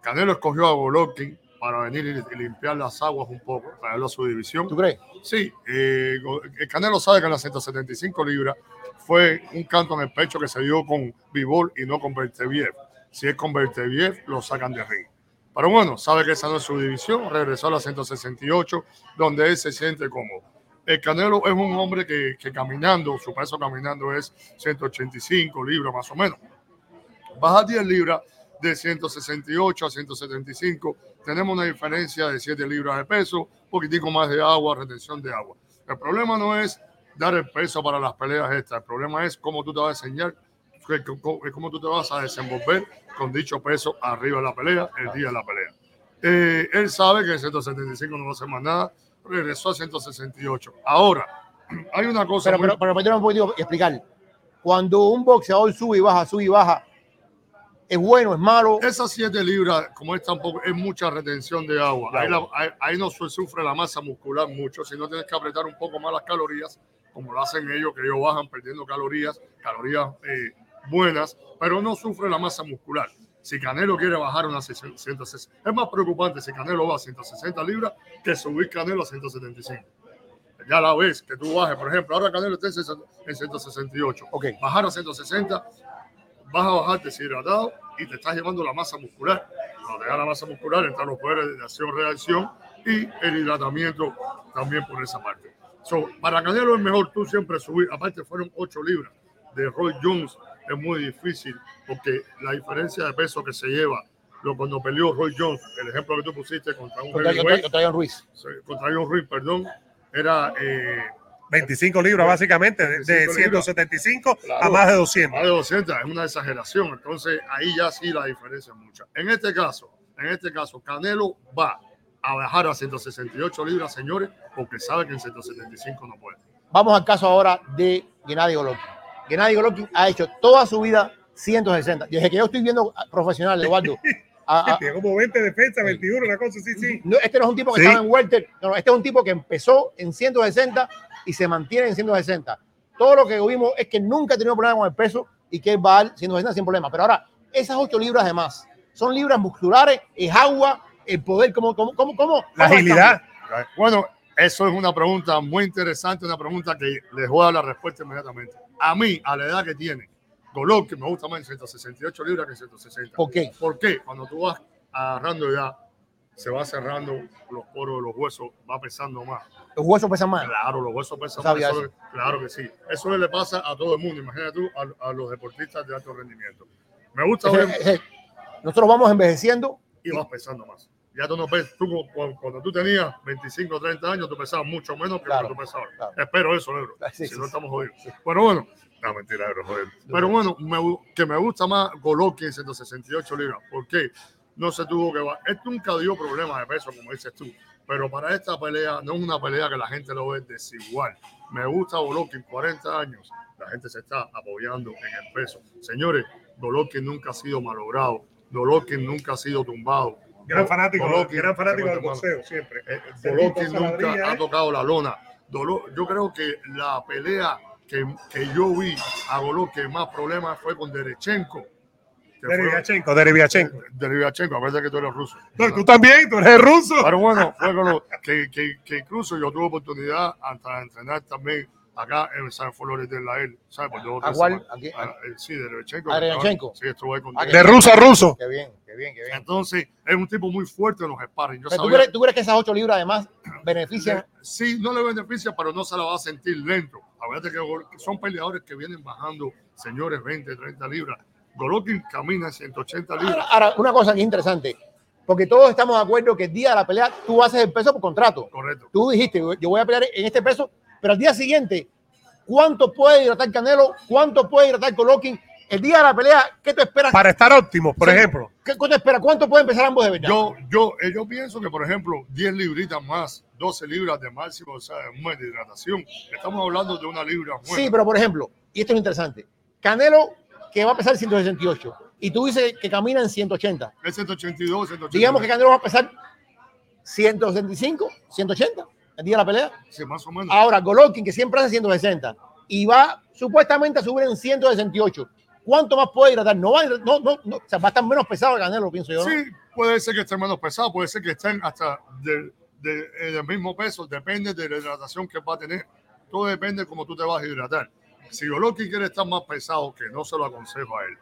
Canelo escogió a Golovkin para venir y, limpiar las aguas un poco, traerlo a su división. ¿Tú crees? Sí, eh, el Canelo sabe que en las 175 libras fue un canto en el pecho que se dio con Bivol y no con Berteviev. Si es con Berteviev, lo sacan de ring. Pero bueno, sabe que esa no es su división, regresó a la 168, donde él se siente cómodo. El Canelo es un hombre que, caminando, su peso caminando es 185 libras más o menos. Baja 10 libras de 168 a 175. Tenemos una diferencia de 7 libras de peso, poquitico más de agua, retención de agua. El problema no es dar el peso para las peleas estas, el problema es cómo tú te vas a enseñar, cómo tú te vas a desenvolver con dicho peso arriba de la pelea, el día de la pelea. Eh, él sabe que en 175 no va a hacer más nada, regresó a 168. Ahora, hay una cosa Pero, muy- pero, pero permíteme un poquito explicar. Cuando un boxeador sube y baja, sube y baja, es bueno, es malo. Esas 7 libras, como es tampoco, es mucha retención de agua. Ahí, la- ahí- ahí no su- sufre la masa muscular mucho, sino tienes que apretar un poco más las calorías, como lo hacen ellos, que ellos bajan perdiendo calorías, calorías eh, buenas, pero no sufre la masa muscular. Si Canelo quiere bajar unas 160, es más preocupante si Canelo va a 160 libras que subir Canelo a 175. Ya la ves, que tú bajes, por ejemplo, ahora Canelo está en 60 en 168. Ok. Bajar a 160 vas a bajar deshidratado y te estás llevando la masa muscular. Cuando te da la masa muscular, entran los poderes de acción-reacción y el hidratamiento también por esa parte. So, para Canelo es mejor tú siempre subir, aparte fueron 8 libras de Roy Jones, es muy difícil porque la diferencia de peso que se lleva, lo cuando peleó Roy Jones, el ejemplo que tú pusiste contra un Contra, contra- contra John Ruiz. contra John Ruiz, perdón, era eh, 25 libras básicamente, de- de 25 libras. 175 a más de 200. más de 200 es una exageración, entonces ahí ya sí la diferencia es mucha. En este caso, en este caso, Canelo va a bajar a 168 libras, señores, porque sabe que en 175 no puede. Vamos al caso ahora de Gennady Golovkin. Gennady Golovkin ha hecho toda su vida 160. Desde que yo estoy viendo a- profesional, Eduardo. a- a- Tiene como 20 defensa, 21, una cosa sí. no, este no es un tipo que Sí. estaba en welter. No, no, este es un tipo que empezó en 160 y se mantiene en 160. Todo lo que vimos es que nunca ha tenido problema con el peso y que él va al 160 sin problema. Pero ahora, esas 8 libras de más son libras musculares, es agua, el poder, ¿cómo, cómo, cómo, cómo La agilidad. Bueno, eso es una pregunta muy interesante, una pregunta que les voy a dar la respuesta inmediatamente. A mí, a la edad que tiene, Golovkin me gusta más en 168 libras que en 160. ¿Por qué? ¿Por qué? Cuando tú vas agarrando edad, se va cerrando los poros de los huesos, va pesando más. Los huesos pesan más. Claro, los huesos pesan más. eso- claro que sí. Eso le pasa a todo el mundo. Imagínate tú a, a los deportistas de alto rendimiento. Me gusta ver nosotros vamos envejeciendo. y vas pesando más. Ya tú no pesas, tú cu- cu- cuando, tú tenías 25 o 30 años, tú pesabas mucho menos que Claro, lo que tú pesabas. claro. Espero eso. Sí, si sí, no estamos jodidos. Pero bueno, no, mentira, Ebro, joder. Pero bueno, me que me gusta más Golovkin en 168 libras. ¿Por qué? No se tuvo que... va- Él nunca dio problemas de peso, como dices tú. Pero para esta pelea, no es una pelea que la gente lo ve desigual. Me gusta Golovkin, 40 años. La gente se está apoyando en el peso. Señores, Golovkin nunca ha sido malogrado. Golovkin nunca ha sido tumbado. Gran fanático, gran fanático del boxeo, siempre. eh, nunca ha ¿eh? tocado la lona. Dolo- yo creo que la pelea que, que yo vi a Golovkin más problemas fue con Derechenko. que Deriviachenko, Deriviachenko. Deriviachenko, a pesar que tú eres ruso. No, tú también, tú eres ruso. Pero bueno, fue con lo que, que, que incluso yo tuve oportunidad hasta de entrenar también acá en San Flores de la él, ¿sabes? Por dos o ¿A cuál? semanas. ¿A quién? Ah, eh, sí, de Derechenko. ¿A Derechenko? Sí, estuve ahí con Ah, De ruso a ruso. Qué bien, qué bien, qué bien. Entonces, es un tipo muy fuerte en los sparring. Yo Pero ¿tú, sabía- crees, tú crees que esas 8 libras además benefician? Sí, no le beneficia, pero no se la va a sentir lento. Acuérdate que son peleadores que vienen bajando, señores, 20, 30 libras. Golovkin camina 180 Ahora, libras. ahora, una cosa que es interesante, porque todos estamos de acuerdo que el día de la pelea tú haces el peso por contrato. Correcto. Tú dijiste, yo voy a pelear en este peso, pero al día siguiente, ¿cuánto puede hidratar Canelo? ¿Cuánto puede hidratar Golovkin? El día de la pelea, ¿qué tú esperas? Para estar óptimos, por Sí. ejemplo. ¿Qué cuánto esperas? ¿Cuánto pueden empezar ambos de verdad? Yo, yo, eh, yo pienso que, por ejemplo, 10 libritas más, 12 libras de máximo o sea, un mes de hidratación. Estamos hablando de una libra buena. Sí, pero por ejemplo, y esto es interesante, Canelo que va a pesar 168 y tú dices que camina en 180. Es 182, 182. Digamos que Canelo va a pesar 165, 180 el día de la pelea. Sí, más o menos. Ahora, Golovkin, que siempre hace 160 y va supuestamente a subir en 168. ¿Cuánto más puede hidratar? No va, no, no, no, o sea, va a estar menos pesado que Canelo, pienso yo. ¿no? Sí, puede ser que estén menos pesados, puede ser que estén hasta de- de- del mismo peso, depende de la hidratación que va a tener. Todo depende de cómo tú te vas a hidratar. Si Golovkin quiere estar más pesado, que no se lo aconsejo a él.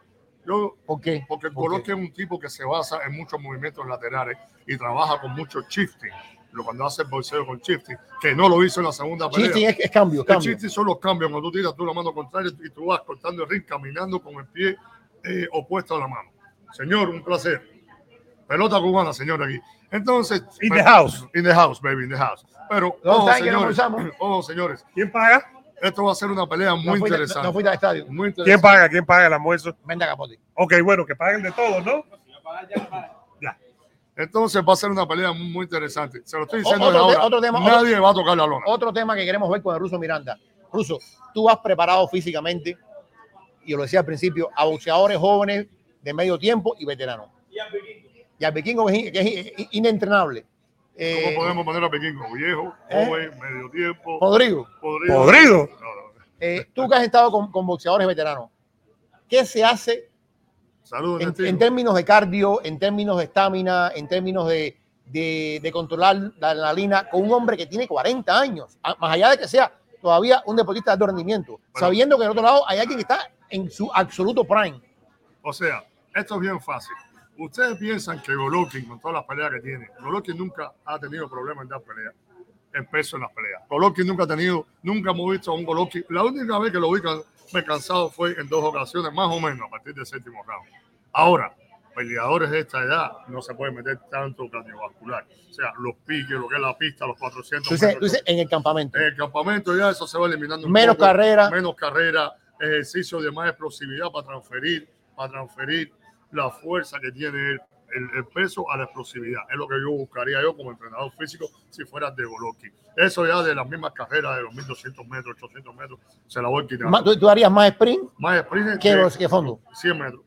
Yo, ¿Por qué? porque. Golovkin es un tipo que se basa en muchos movimientos laterales y trabaja con mucho shifting. Lo cuando hace boxeo con shifting, que no lo hizo en la segunda pelea. Shifting es, es cambio, El cambio. chiste son los cambios. Cuando tú tiras tú la mano contraria y tú vas cortando el ring, caminando con el pie eh, opuesto a la mano. Señor, un placer. Pelota cubana, señor, aquí. Entonces. In pero- the house. In the house, baby, in the house. Pero, No, ojo, no señores, ojo, señores, ¿Quién paga? esto va a ser una pelea No muy no, interesante. no fuiste al estadio. Muy interesante. ¿Quién paga? ¿Quién paga el almuerzo? Venda capote. Ok, bueno, que paguen de todo, ¿no? Entonces va a ser una pelea muy, muy interesante. Se lo estoy diciendo Otro ahora. otro tema, Nadie va a tocar la lona. Otro tema que queremos ver con el ruso Miranda. Ruso, tú has preparado físicamente, y yo lo decía al principio, a boxeadores jóvenes de medio tiempo y veteranos. Y al vikingo que es, que es inentrenable. Eh, ¿Cómo podemos poner a como viejo, ¿Eh? joven, medio tiempo, Rodrigo, podrido? Podrido. No, no. eh, tú que has estado con, con boxeadores veteranos, ¿qué se hace Saludos, en, en términos de cardio, en términos de estamina, en términos de, de, de controlar la adrenalina con un hombre que tiene 40 años, más allá de que sea todavía un deportista de alto rendimiento, sabiendo que del otro lado hay alguien que está en su absoluto prime. O sea, esto es bien fácil. Ustedes piensan que Golovkin, con todas las peleas que tiene, Golovkin nunca ha tenido problemas en dar peleas, en peso en las peleas. Golovkin nunca ha tenido, nunca hemos visto a un Golovkin. La única vez que lo vi cansado fue en dos ocasiones, más o menos, a partir del séptimo round. Ahora, peleadores de esta edad no se puede meter tanto cardiovascular. O sea, los piques, lo que es la pista, los 400 Tú dices, metros. tú dices, en el campamento. En el campamento ya eso se va eliminando. Menos poco, carrera. Menos carrera, ejercicio de más explosividad para transferir, para transferir la fuerza que tiene el, el- el peso a la explosividad. Es lo que yo buscaría yo como entrenador físico si fuera de Golovkin. Eso ya de las mismas carreras de los 1200 metros, 800 metros, se la voy quitando. ¿Tú, tú harías más sprint Más sprint que fondo. 100 metros.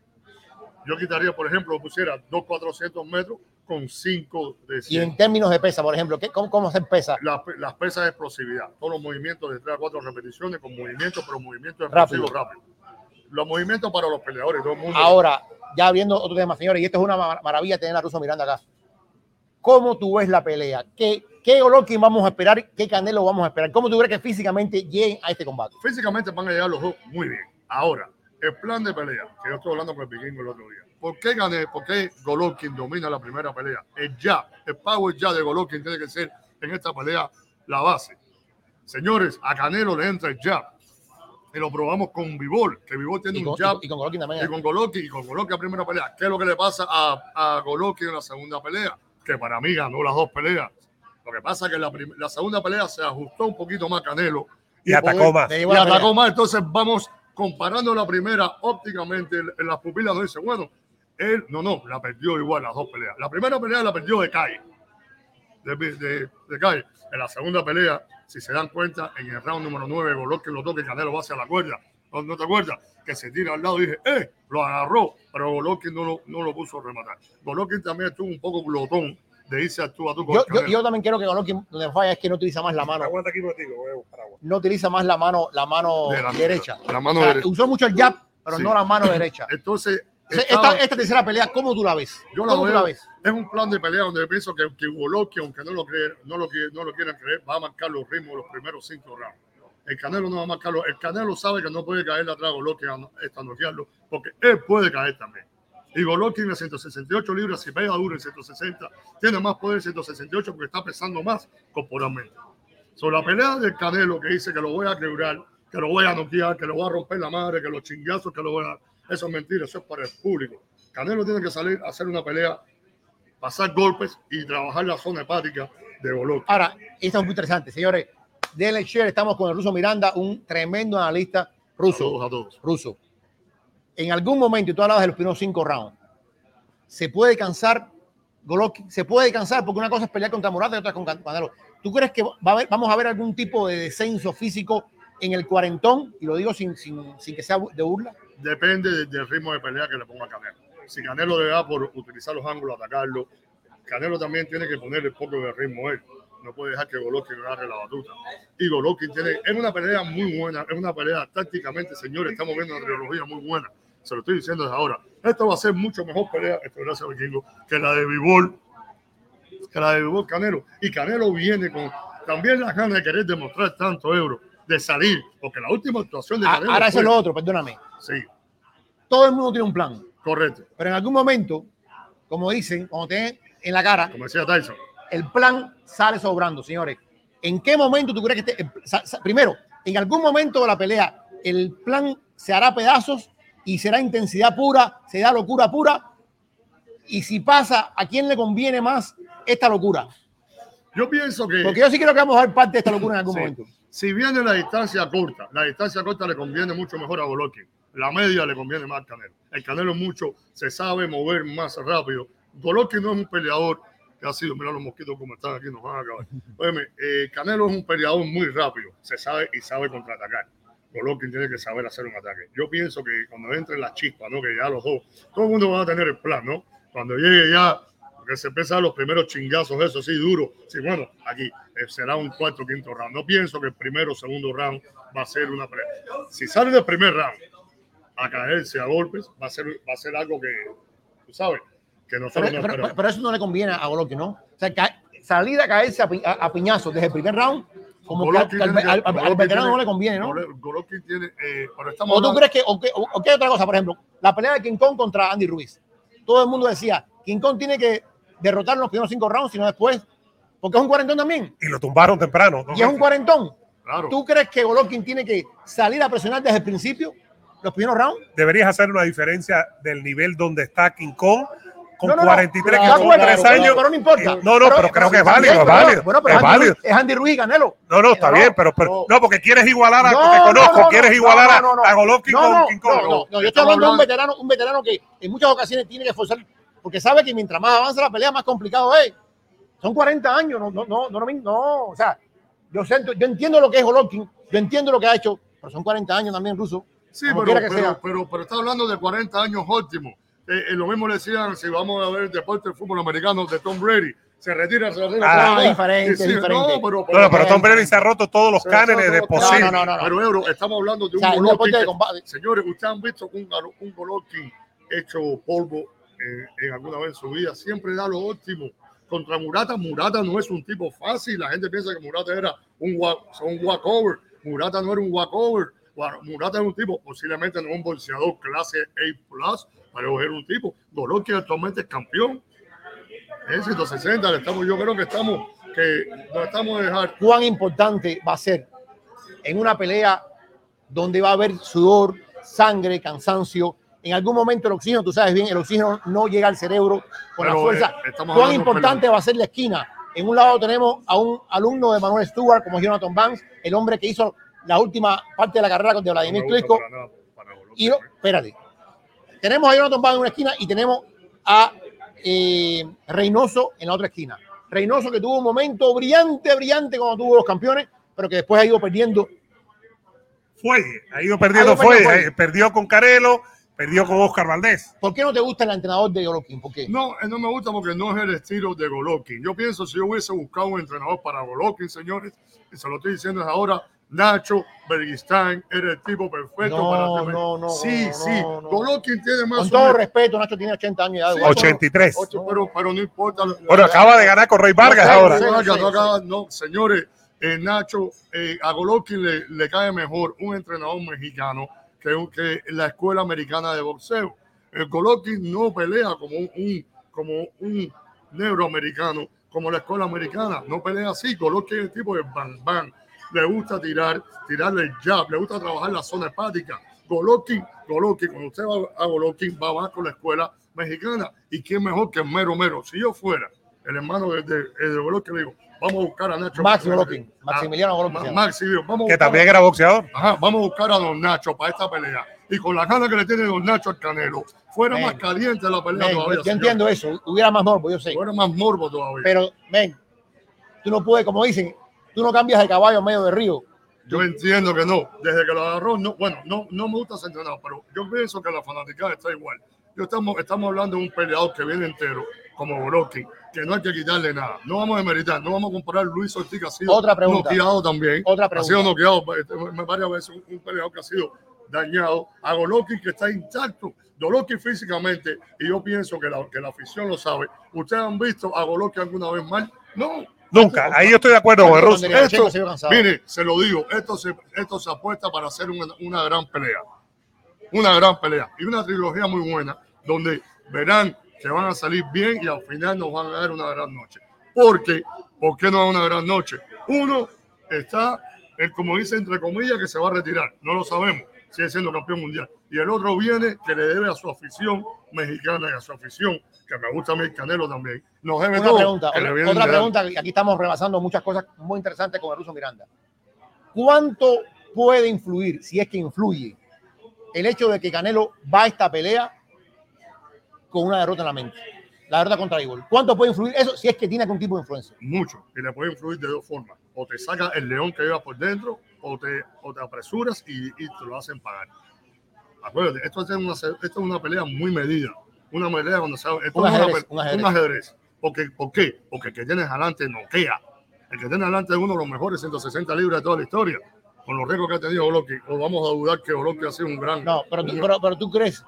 Yo quitaría, por ejemplo, pusiera 2,400 metros con 5 de Y 100. en términos de pesa, por ejemplo, ¿qué, cómo, ¿cómo hacer pesa? las, las pesas de explosividad, todos los movimientos de 3 a 4 repeticiones con movimientos, pero movimientos Rápido. explosivos rápido. Los movimientos para los peleadores, todo el mundo. Ahora, ya viendo otro tema, señores, y esto es una mar- maravilla tener a Russo Miranda acá. ¿Cómo tú ves la pelea? ¿Qué, qué Golovkin vamos a esperar? ¿Qué Canelo vamos a esperar? ¿Cómo tú crees que físicamente lleguen a este combate? Físicamente van a llegar los dos muy bien. Ahora, el plan de pelea, que yo estuve hablando con el vikingo el otro día. ¿Por qué gané? ¿Por qué Golovkin domina la primera pelea? El ya, el power ya de Golovkin tiene que ser en esta pelea la base. Señores, a Canelo le entra el jab. Y lo probamos con Vivol, que Vivol tiene Y un con, jab y con Golovkin también. y con Golovkin y con Golovkin a primera pelea. ¿Qué es lo que le pasa a, a Golovkin en la segunda pelea? Que para mí ganó las dos peleas. Lo que pasa es que la, la segunda pelea se ajustó un poquito más Canelo Y atacó más. Le y la pelea. atacó más. Entonces vamos comparando la primera ópticamente en, en las pupilas. Nos dice, bueno, él no, no, la perdió igual las dos peleas. La primera pelea la perdió de calle. De, de, de calle. En la segunda pelea, si se dan cuenta, en el round número 9, Golovkin lo toca y Canelo va hacia la cuerda. ¿No, no te acuerdas? Que se tira al lado y dije, ¡eh! Lo agarró, pero Golovkin no lo, no lo puso a rematar. Golovkin también estuvo un poco glotón de irse a tú a tú con Yo, yo, yo también creo que Golovkin donde falla es que no utiliza más la mano. Aguanta aquí contigo, voy a buscar agua. No utiliza más la mano, la mano De la- derecha. la mano O sea, derecha. Usó mucho el jab, pero Sí. no la mano derecha. Entonces, esta, esta tercera pelea, ¿cómo tú la ves? Yo la ¿Cómo tú veo, la ves? es un plan de pelea donde pienso que, que Golovkin, aunque no lo, creen, no, lo, no lo quieran creer, va a marcar los ritmos de los primeros cinco rounds. El Canelo no va a marcarlo. El Canelo sabe que no puede caerle atrás a Golovkin a, a noquearlo, porque él puede caer también. Y Golovkin en 168 libras, si pega duro en 160, tiene más poder en 168 porque está pesando más corporalmente. Sobre la pelea del Canelo que dice que lo voy a quebrar, que lo voy a noquear, que lo voy a romper la madre, que los chingazos que lo voy a... Eso es mentira, eso es para el público. Canelo tiene que salir a hacer una pelea, pasar golpes y trabajar la zona hepática de Golovkin. Ahora, esto es muy interesante, señores. Denle share, estamos con el ruso Miranda, un tremendo analista ruso. Saludos a todos. ruso. En algún momento, y tú hablabas de los primeros cinco rounds, se puede cansar Golovkin, se puede cansar porque una cosa es pelear contra Morata y otra con Canelo. ¿Tú crees que va a haber- vamos a ver algún tipo de descenso físico en el cuarentón? Y lo digo sin, sin, sin que sea de burla. Depende de- del ritmo de pelea que le ponga Canelo. Si Canelo le da por utilizar los ángulos, atacarlo, Canelo también tiene que ponerle poco de ritmo él. No puede dejar que Golovkin agarre la batuta. Y Golovkin tiene, es una pelea muy buena, es una pelea tácticamente, señores, estamos viendo una trilogía muy buena. Se lo estoy diciendo desde ahora. Esto va a ser mucho mejor pelea, esto gracias Vikingo, que la de Vivol, que la de Vivol Canelo. Y Canelo viene con también las ganas de querer demostrar tanto euro, de salir, porque la última actuación de Ah, Canelo Ahora eso es lo otro, perdóname. Sí, Todo el mundo tiene un plan, correcto. pero en algún momento, como dicen, cuando te den en la cara, Como decía Tyson. el plan sale sobrando, señores. ¿En qué momento tú crees que sa- sa- primero, en algún momento de la pelea, el plan se hará pedazos y será intensidad pura, será locura pura? Y si pasa, ¿a quién le conviene más esta locura? Yo pienso que Porque yo sí creo que vamos a ver parte de esta locura en algún Sí. momento. Si viene la distancia corta, la distancia corta le conviene mucho mejor a Golovkin. La media le conviene más al Canelo. El Canelo mucho se sabe mover más rápido. Golovkin no es un peleador que ha sido, mira los mosquitos como están aquí, nos van a acabar. Óyeme, eh, Canelo es un peleador muy rápido, se sabe y sabe contraatacar. Golovkin tiene que saber hacer un ataque. Yo pienso que cuando entren las chispas, ¿no? que ya los dos, todo el mundo va a tener el plan, ¿no? Cuando llegue ya, que se empiezan los primeros chingazos, eso sí, duro. Sí, bueno, aquí eh, será un cuarto quinto round. No pienso que el primero o segundo round va a ser una pelea. Si sale del primer round a caerse a golpes, va a ser, va a ser algo que, tú sabes, que Pero, no pero- esperamos. pero eso no le conviene a Golovkin, ¿no? O sea, ca- salir a caerse a, pi- a- piñazos desde el primer round, como que al, Golovkin al- que- al- al Golovkin veterano no le conviene, ¿no? Golovkin tiene, eh, pero estamos ¿O tú hablando- crees que, o qué, o- o qué otra cosa, por ejemplo, la pelea de King Kong contra Andy Ruiz? Todo el mundo decía, King Kong tiene que derrotar en los primeros cinco rounds, sino después, porque es un cuarentón también, Y lo tumbaron temprano. ¿no? y es un cuarentón. Claro. ¿Tú crees que Golovkin tiene que salir a presionar desde el principio, los primeros rounds? Deberías hacer una diferencia del nivel donde está King Kong con No, no, no. 43, que Claro, claro, pero- años. Pero no importa. No, no, pero creo que es válido, es pero- válido, Bueno, pero es Andy válido. Ruiz- es Andy Ruiz y Canelo. No, no, está No, bien, pero, pero no. no, porque quieres igualar a, No, no, conozco, no, quieres no, igualar a- no, no, a, Golovkin no, con no, King Kong. no, no, no, yo estoy hablando de un veterano, un veterano que en muchas ocasiones tiene que esforzar, porque sabe que mientras más avanza la pelea, más complicado es. Son 40 años, no, no, no, no, no, no, o sea, yo, siento, yo entiendo lo que es Golovkin, yo entiendo lo que ha hecho, pero son 40 años también ruso. Sí, pero, pero, sea. pero, pero está hablando de 40 años óptimos. Eh, eh, lo mismo le decían, si vamos a ver el deporte del fútbol americano de Tom Brady, se retira, se retira. Ah, Ah, es diferente, y sí, es diferente. No, pero, No, no, pero Tom Brady se ha roto todos los cánones de posible. no, no, no, no. Pero, Euro, estamos hablando de O un sea, es un Golovkin. Señores, ustedes han visto un, un Golovkin hecho polvo eh, en alguna vez en su vida siempre da lo óptimo. Contra Murata, Murata no es un tipo fácil. La gente piensa que Murata era un, un walkover. Murata no era un walkover. Wa- Murata era un tipo, posiblemente no un boxeador clase A, pero era un tipo. Golovkin actualmente es campeón. En 160, le estamos, yo creo que estamos, que no estamos de dejar cuán importante va a ser en una pelea donde va a haber sudor, sangre, cansancio. En algún momento el oxígeno, tú sabes bien, el oxígeno no llega al cerebro con la Pero, fuerza. eh, cuán importante va a ser la esquina. En un lado tenemos a un alumno de Manuel Stewart, como Jonathan Banks, el hombre que hizo la última parte de la carrera con no Vladimir gusta Klitschko. Y no, espérate. Tenemos a Jonathan Banks en una esquina y tenemos a eh, Reynoso en la otra esquina. Reynoso que tuvo un momento brillante, brillante cuando tuvo los campeones, pero que después ha ido perdiendo. Fuelle, ha ido perdiendo Ha ido perdiendo fuelle. eh, Perdió con Carelo, perdió con Oscar Valdés. ¿Por qué no te gusta el entrenador de Golovkin? ¿Por qué? No, eh, no me gusta porque no es el estilo de Golovkin. Yo pienso si yo hubiese buscado un entrenador para Golovkin, señores, y se lo estoy diciendo ahora, Nacho Bergistán era el tipo perfecto No, para tener- no, no, Sí, no, sí. no, no. Golovkin tiene más Con todo respeto, Nacho tiene 80 años. Sí, igual. 83. ocho, pero, pero no importa. Bueno, acaba de ganar con Roy Vargas ahora. no acaba- señores, eh, Nacho, eh, a Golovkin le, le cae mejor un entrenador mexicano que, que la escuela americana de boxeo. El Golovkin no pelea como un, un- como un neuroamericano, como la escuela americana. No pelea así. Golovkin es el tipo de bang bang. Le gusta tirar, tirarle el jab, le gusta trabajar la zona hepática. Golovkin, Golovkin, cuando usted va a Golovkin, va más con la escuela mexicana. ¿Y quién mejor que Mero Mero? Si yo fuera el hermano de, de, de Golovkin, le digo, vamos a buscar a Nacho. Max Golovkin, Ah, Maximiliano Golovkin. Vamos Que también era boxeador. Ajá, vamos a buscar a Don Nacho para esta pelea. Y con la gana que le tiene Don Nacho al Canelo, fuera Ven. más caliente la pelea Men, todavía. yo señor. entiendo eso, hubiera más morbo, yo sé. Fuera más morbo todavía. Pero, ven, tú no puedes, como dicen, tú no cambias de caballo en medio del río. Yo entiendo que no. Desde que lo agarró, no, bueno, no, no me gusta entrenado, pero yo pienso que la fanaticada está igual. Yo estamos, estamos hablando de un peleador que viene entero, como Golovkin, que no hay que quitarle nada. No vamos a demeritar, no vamos a comparar Luis Ortiz, que ha sido Otra pregunta. noqueado también. Otra Ha sido pregunta. noqueado este, varias veces, un, un peleador que ha sido dañado. A Golovkin, que está intacto. Golovkin físicamente, y yo pienso que la, que la afición lo sabe. ¿Ustedes han visto a Golovkin alguna vez mal? No. Nunca. Ahí yo estoy de acuerdo con Esto, cansado. mire, se lo digo, esto se, esto se apuesta para hacer una, una gran pelea. Una gran pelea. Y una trilogía muy buena, donde verán que van a salir bien y al final nos van a dar una gran noche. Porque, ¿por qué no una gran noche? Uno está, el, como dice entre comillas, que se va a retirar. No lo sabemos. Sigue siendo campeón mundial. Y el otro viene que le debe a su afición mexicana y a su afición, que me gusta a mí el Canelo también. Nos debe Una todo, pregunta, que otra, otra pregunta, y aquí estamos rebasando muchas cosas muy interesantes con el ruso Miranda. ¿Cuánto puede influir, si es que influye, el hecho de que Canelo va a esta pelea con una derrota en la mente? La derrota contra Igor. ¿Cuánto puede influir eso si es que tiene algún tipo de influencia? mucho y le puede influir de dos formas. O te saca el león que lleva por dentro o te, o te apresuras y, y te lo hacen pagar. Acuérdate, esto es, una, esto es una pelea muy medida. Una pelea donde se, esto Un no es una ajedrez, un ajedrez. un ajedrez. Porque, ¿Por qué? Porque el que tienes adelante noquea. El que tiene adelante es uno de los mejores 160 libras de toda la historia. Con los récords que ha tenido Golovkin. O vamos a dudar que Golovkin ha sido un gran... No, pero, tú- pero, pero tú crees,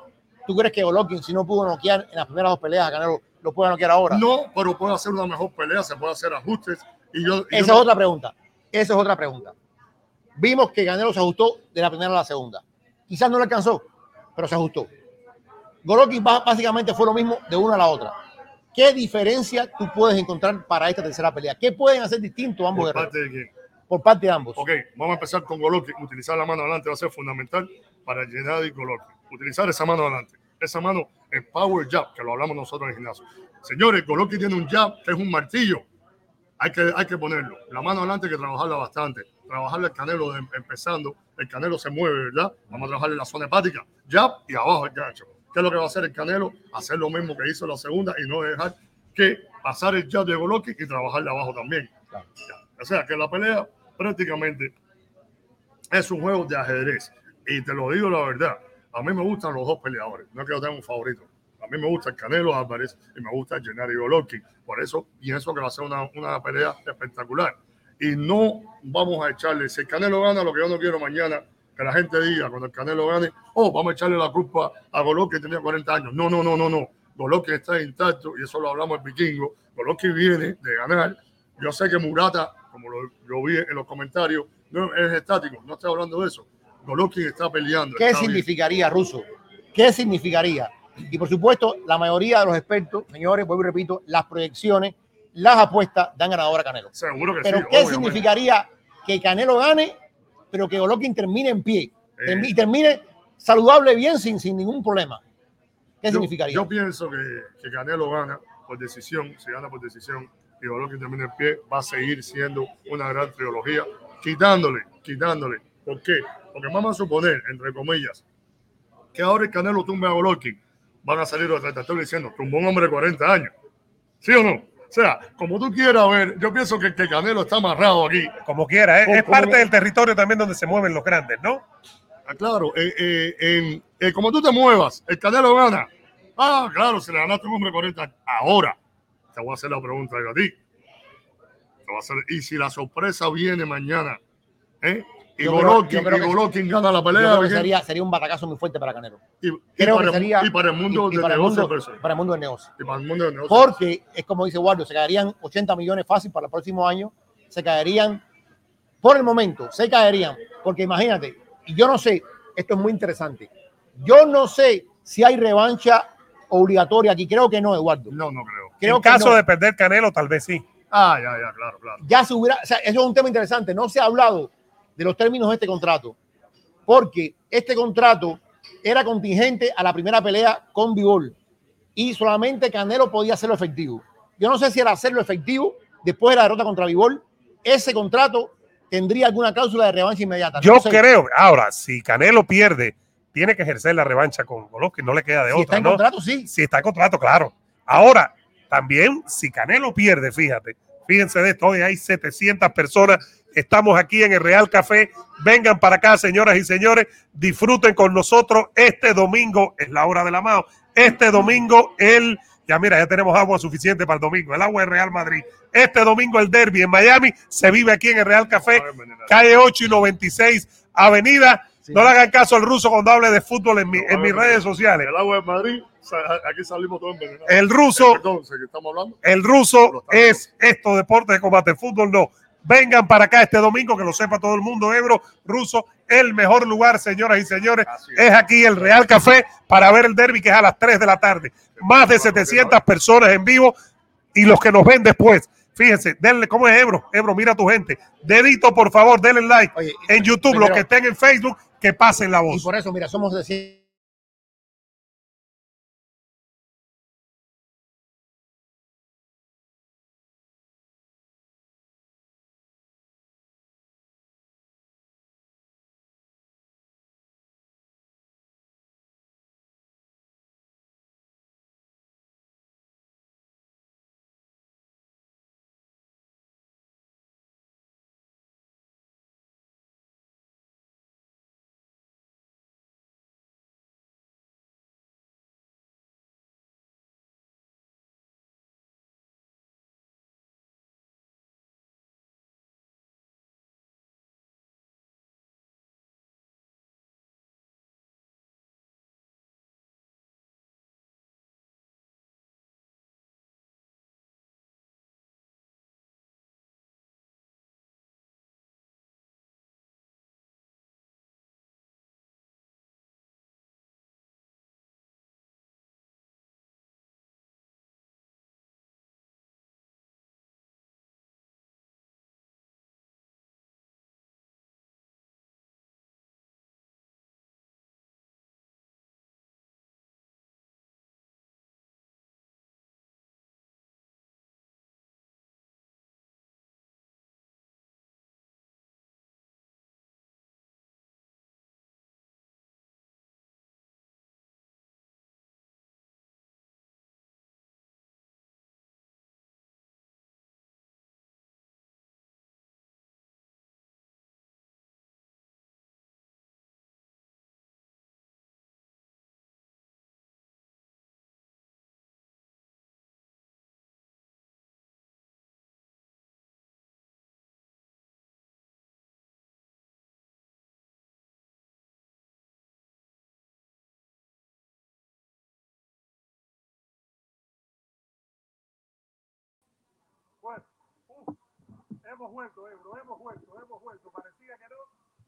tú crees que Golovkin, si no pudo noquear en las primeras dos peleas a Canelo, lo puede noquear ahora. No, pero puede hacer una mejor pelea, se puede hacer ajustes. Y yo, y Esa es otra pregunta. Esa es otra pregunta. Vimos que Canelo se ajustó de la primera a la segunda. Quizás no le alcanzó, pero se ajustó. Golovkin básicamente fue lo mismo de una a la otra. ¿Qué diferencia tú puedes encontrar para esta tercera pelea? ¿Qué pueden hacer distinto ambos por guerreros? parte de quién. Por parte de ambos. Ok, vamos a empezar con Golovkin. Utilizar la mano adelante va a ser fundamental para Gennady Golovkin. Utilizar esa mano adelante. Esa mano es power jab, que lo hablamos nosotros en el gimnasio. Señores, Golovkin tiene un jab que es un martillo. Hay que, hay que ponerlo. La mano adelante hay que trabajarla bastante. Trabajarle el canelo de- empezando. El canelo se mueve, ¿verdad? Vamos a trabajarle la zona hepática. Jab y abajo el gancho. ¿Qué es lo que va a hacer el canelo? Hacer lo mismo que hizo la segunda y no dejar que pasar el jab de Golovkin y trabajarle abajo también. Claro. O sea, que la pelea prácticamente es un juego de ajedrez. Y te lo digo la verdad, a mí me gustan los dos peleadores. No es que yo tenga un favorito. A mí me gusta el Canelo Álvarez y me gusta el Gennady Golovkin. Por eso pienso que va a ser una, una pelea espectacular. Y no vamos a echarle, si el Canelo gana, lo que yo no quiero mañana, que la gente diga cuando el Canelo gane, oh, vamos a echarle la culpa a Golovkin tenía 40 años. No, no, no, no, no. Golovkin está intacto y eso lo hablamos en vikingo. Golovkin viene de ganar. Yo sé que Murata, como lo, lo vi en los comentarios, no es estático, no estoy hablando de eso. Golovkin está peleando. ¿Qué está bien. significaría, Ruso? ¿Qué significaría? Y por supuesto, la mayoría de los expertos, señores, vuelvo y repito, las proyecciones, las apuestas dan ganador a Canelo. Seguro que Pero sí. ¿qué obviamente. significaría que Canelo gane, pero que Golovkin termine en pie Eh. y termine saludable bien sin, sin ningún problema? ¿Qué Yo- significaría? Yo, pienso que, que Canelo gana por decisión, si gana por decisión y Golovkin termina en pie, va a seguir siendo una gran trilogía, quitándole, quitándole. ¿Por qué? Porque vamos a suponer, entre comillas, que ahora el Canelo tumbe a Golovkin, van a salir los detractores diciendo, tumbó un hombre de 40 años. ¿Sí o no? O sea, como tú quieras ver, yo pienso que, que Canelo está amarrado aquí. Como quiera, ¿eh? Es parte del territorio también donde se mueven los grandes, ¿no? Ah, claro, eh, eh, eh, como tú te muevas, el Canelo gana. Ah, claro, se le ganaste a un hombre de 40 años. Ahora, te voy a hacer la pregunta yo a ti. Te voy a hacer- y si la sorpresa viene mañana, ¿eh? Y Golovkin, y Golovkin gana la Yo pelea. creo que sería, sería un batacazo muy fuerte para Canelo. y, y para, que sería. y para el mundo y- y de para el negocio, para el mundo del negocio. Y para el mundo de negocio. Porque es como dice Guardo, se caerían 80 millones fácil para el próximo año. Se caerían, por el momento, se caerían. Porque imagínate, y yo no sé, esto es muy interesante. Yo no sé si hay revancha obligatoria aquí. Creo que no, Eduardo. No, no creo. Creo en que caso no. de perder Canelo, tal vez sí. Ah, ya, ya, claro, claro. ya se hubiera, o sea, eso es un tema interesante. No se ha hablado de los términos de este contrato, porque este contrato era contingente a la primera pelea con Bivol y solamente Canelo podía hacerlo efectivo. Yo no sé si al hacerlo efectivo, después de la derrota contra Bivol, ese contrato tendría alguna cláusula de revancha inmediata. Yo No sé. creo, ahora, si Canelo pierde, tiene que ejercer la revancha con Golovkin, no le queda de si está otra, en ¿no? contrato, sí. Si está en contrato, claro. Ahora, también, si Canelo pierde, fíjate, fíjense de esto, hoy hay 700 personas, estamos aquí en el Real Café, vengan para acá, señoras y señores, disfruten con nosotros este domingo, es la hora de la mano, este domingo el, ya mira, ya tenemos agua suficiente para el domingo, el agua de Real Madrid, este domingo el derby en Miami, se vive aquí en el Real Café, calle 8 y 96 Avenida. No le hagan caso al ruso cuando hable de fútbol en, mi- en mis redes sociales. El agua de Madrid, aquí salimos todos envenenados. El ruso, Perdón, ¿sé que estamos hablando? el ruso es esto, deporte de combate, fútbol no. Vengan para acá este domingo, que lo sepa todo el mundo, Ebro, ruso, el mejor lugar, señoras y señores, es aquí el Real Café para ver el derby que es a las 3 de la tarde. Más de 700 personas en vivo y los que nos ven después. Fíjense, denle, ¿cómo es Ebro? Ebro, mira a tu gente. Dedito, por favor, denle like Oye, en YouTube, los que estén en Facebook, que pasen la Y voz. por eso, mira, somos de Hemos vuelto, Ebro, hemos vuelto, hemos vuelto. Parecía que no,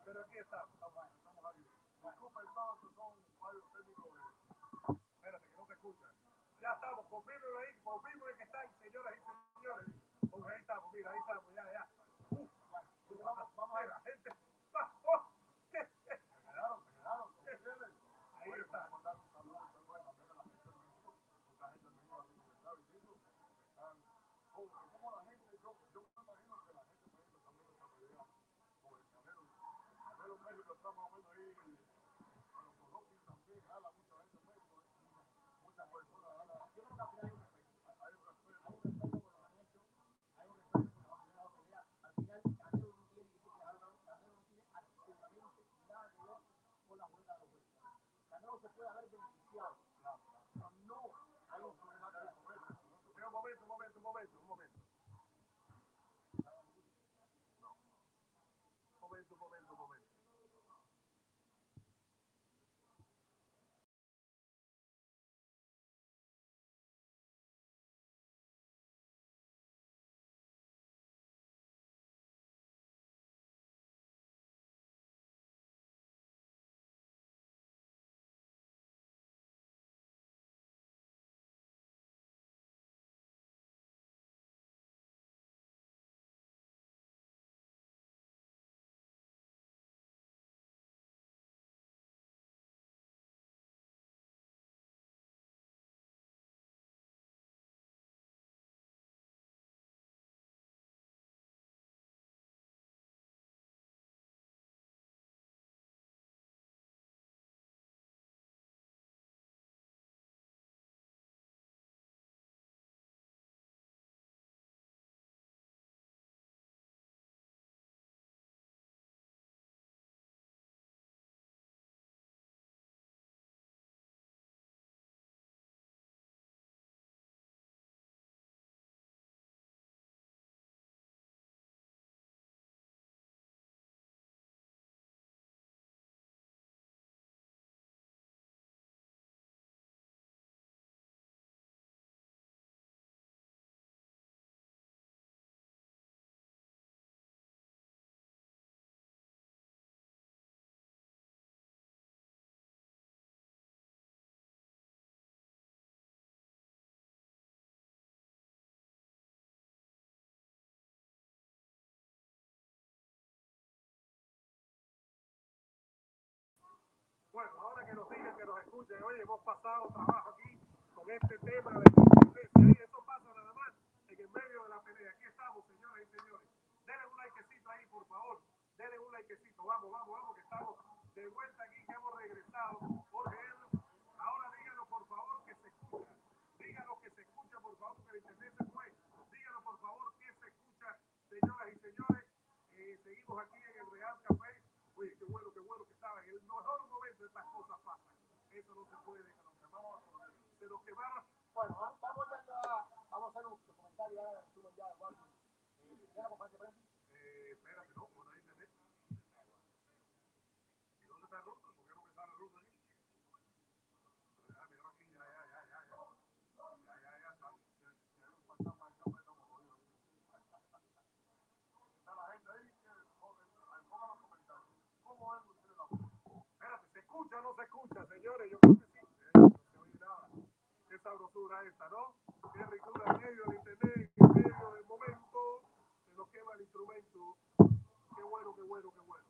pero aquí estamos. Estamos Espérate, que no te escuchan. Ya estamos, ahí, que están, señoras y señores. Ahí estamos, mira, ahí estamos, ya, ya. Uf, vamos, vamos a ver, la gente. ¡Ah! ¡Oh! Ahí está. Pero Bueno, ahora que nos digan, que nos escuchen, oye, hemos pasado trabajo aquí con este tema de independencia y eso pasa nada más en el medio de la pelea. Aquí estamos, señoras y señores. Denle un likecito ahí, por favor. Denle un likecito. Vamos, vamos, vamos, que estamos de vuelta aquí, que hemos regresado. Jorge ahora díganos, por favor, que se escucha. Díganos que se escucha, por favor, que el internet se fue. Díganos, por favor, que se escucha, señoras y señores. Eh, seguimos aquí en el Real Café. Oye, qué bueno, que cosas pasan. Eso no se puede, que quemamos, se nos quemaron. Bueno, vamos vamos a, vamos a hacer un comentario ya, ¿ya escucha, señores, yo creo que sí. ¿eh? Qué sabrosura esta, ¿no? Qué ricura en medio del internet, en medio del momento, se nos quema el instrumento. Qué bueno, qué bueno, qué bueno.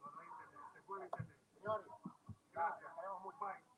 No, internet, se puede internet. Señores, gracias, tenemos muy bye.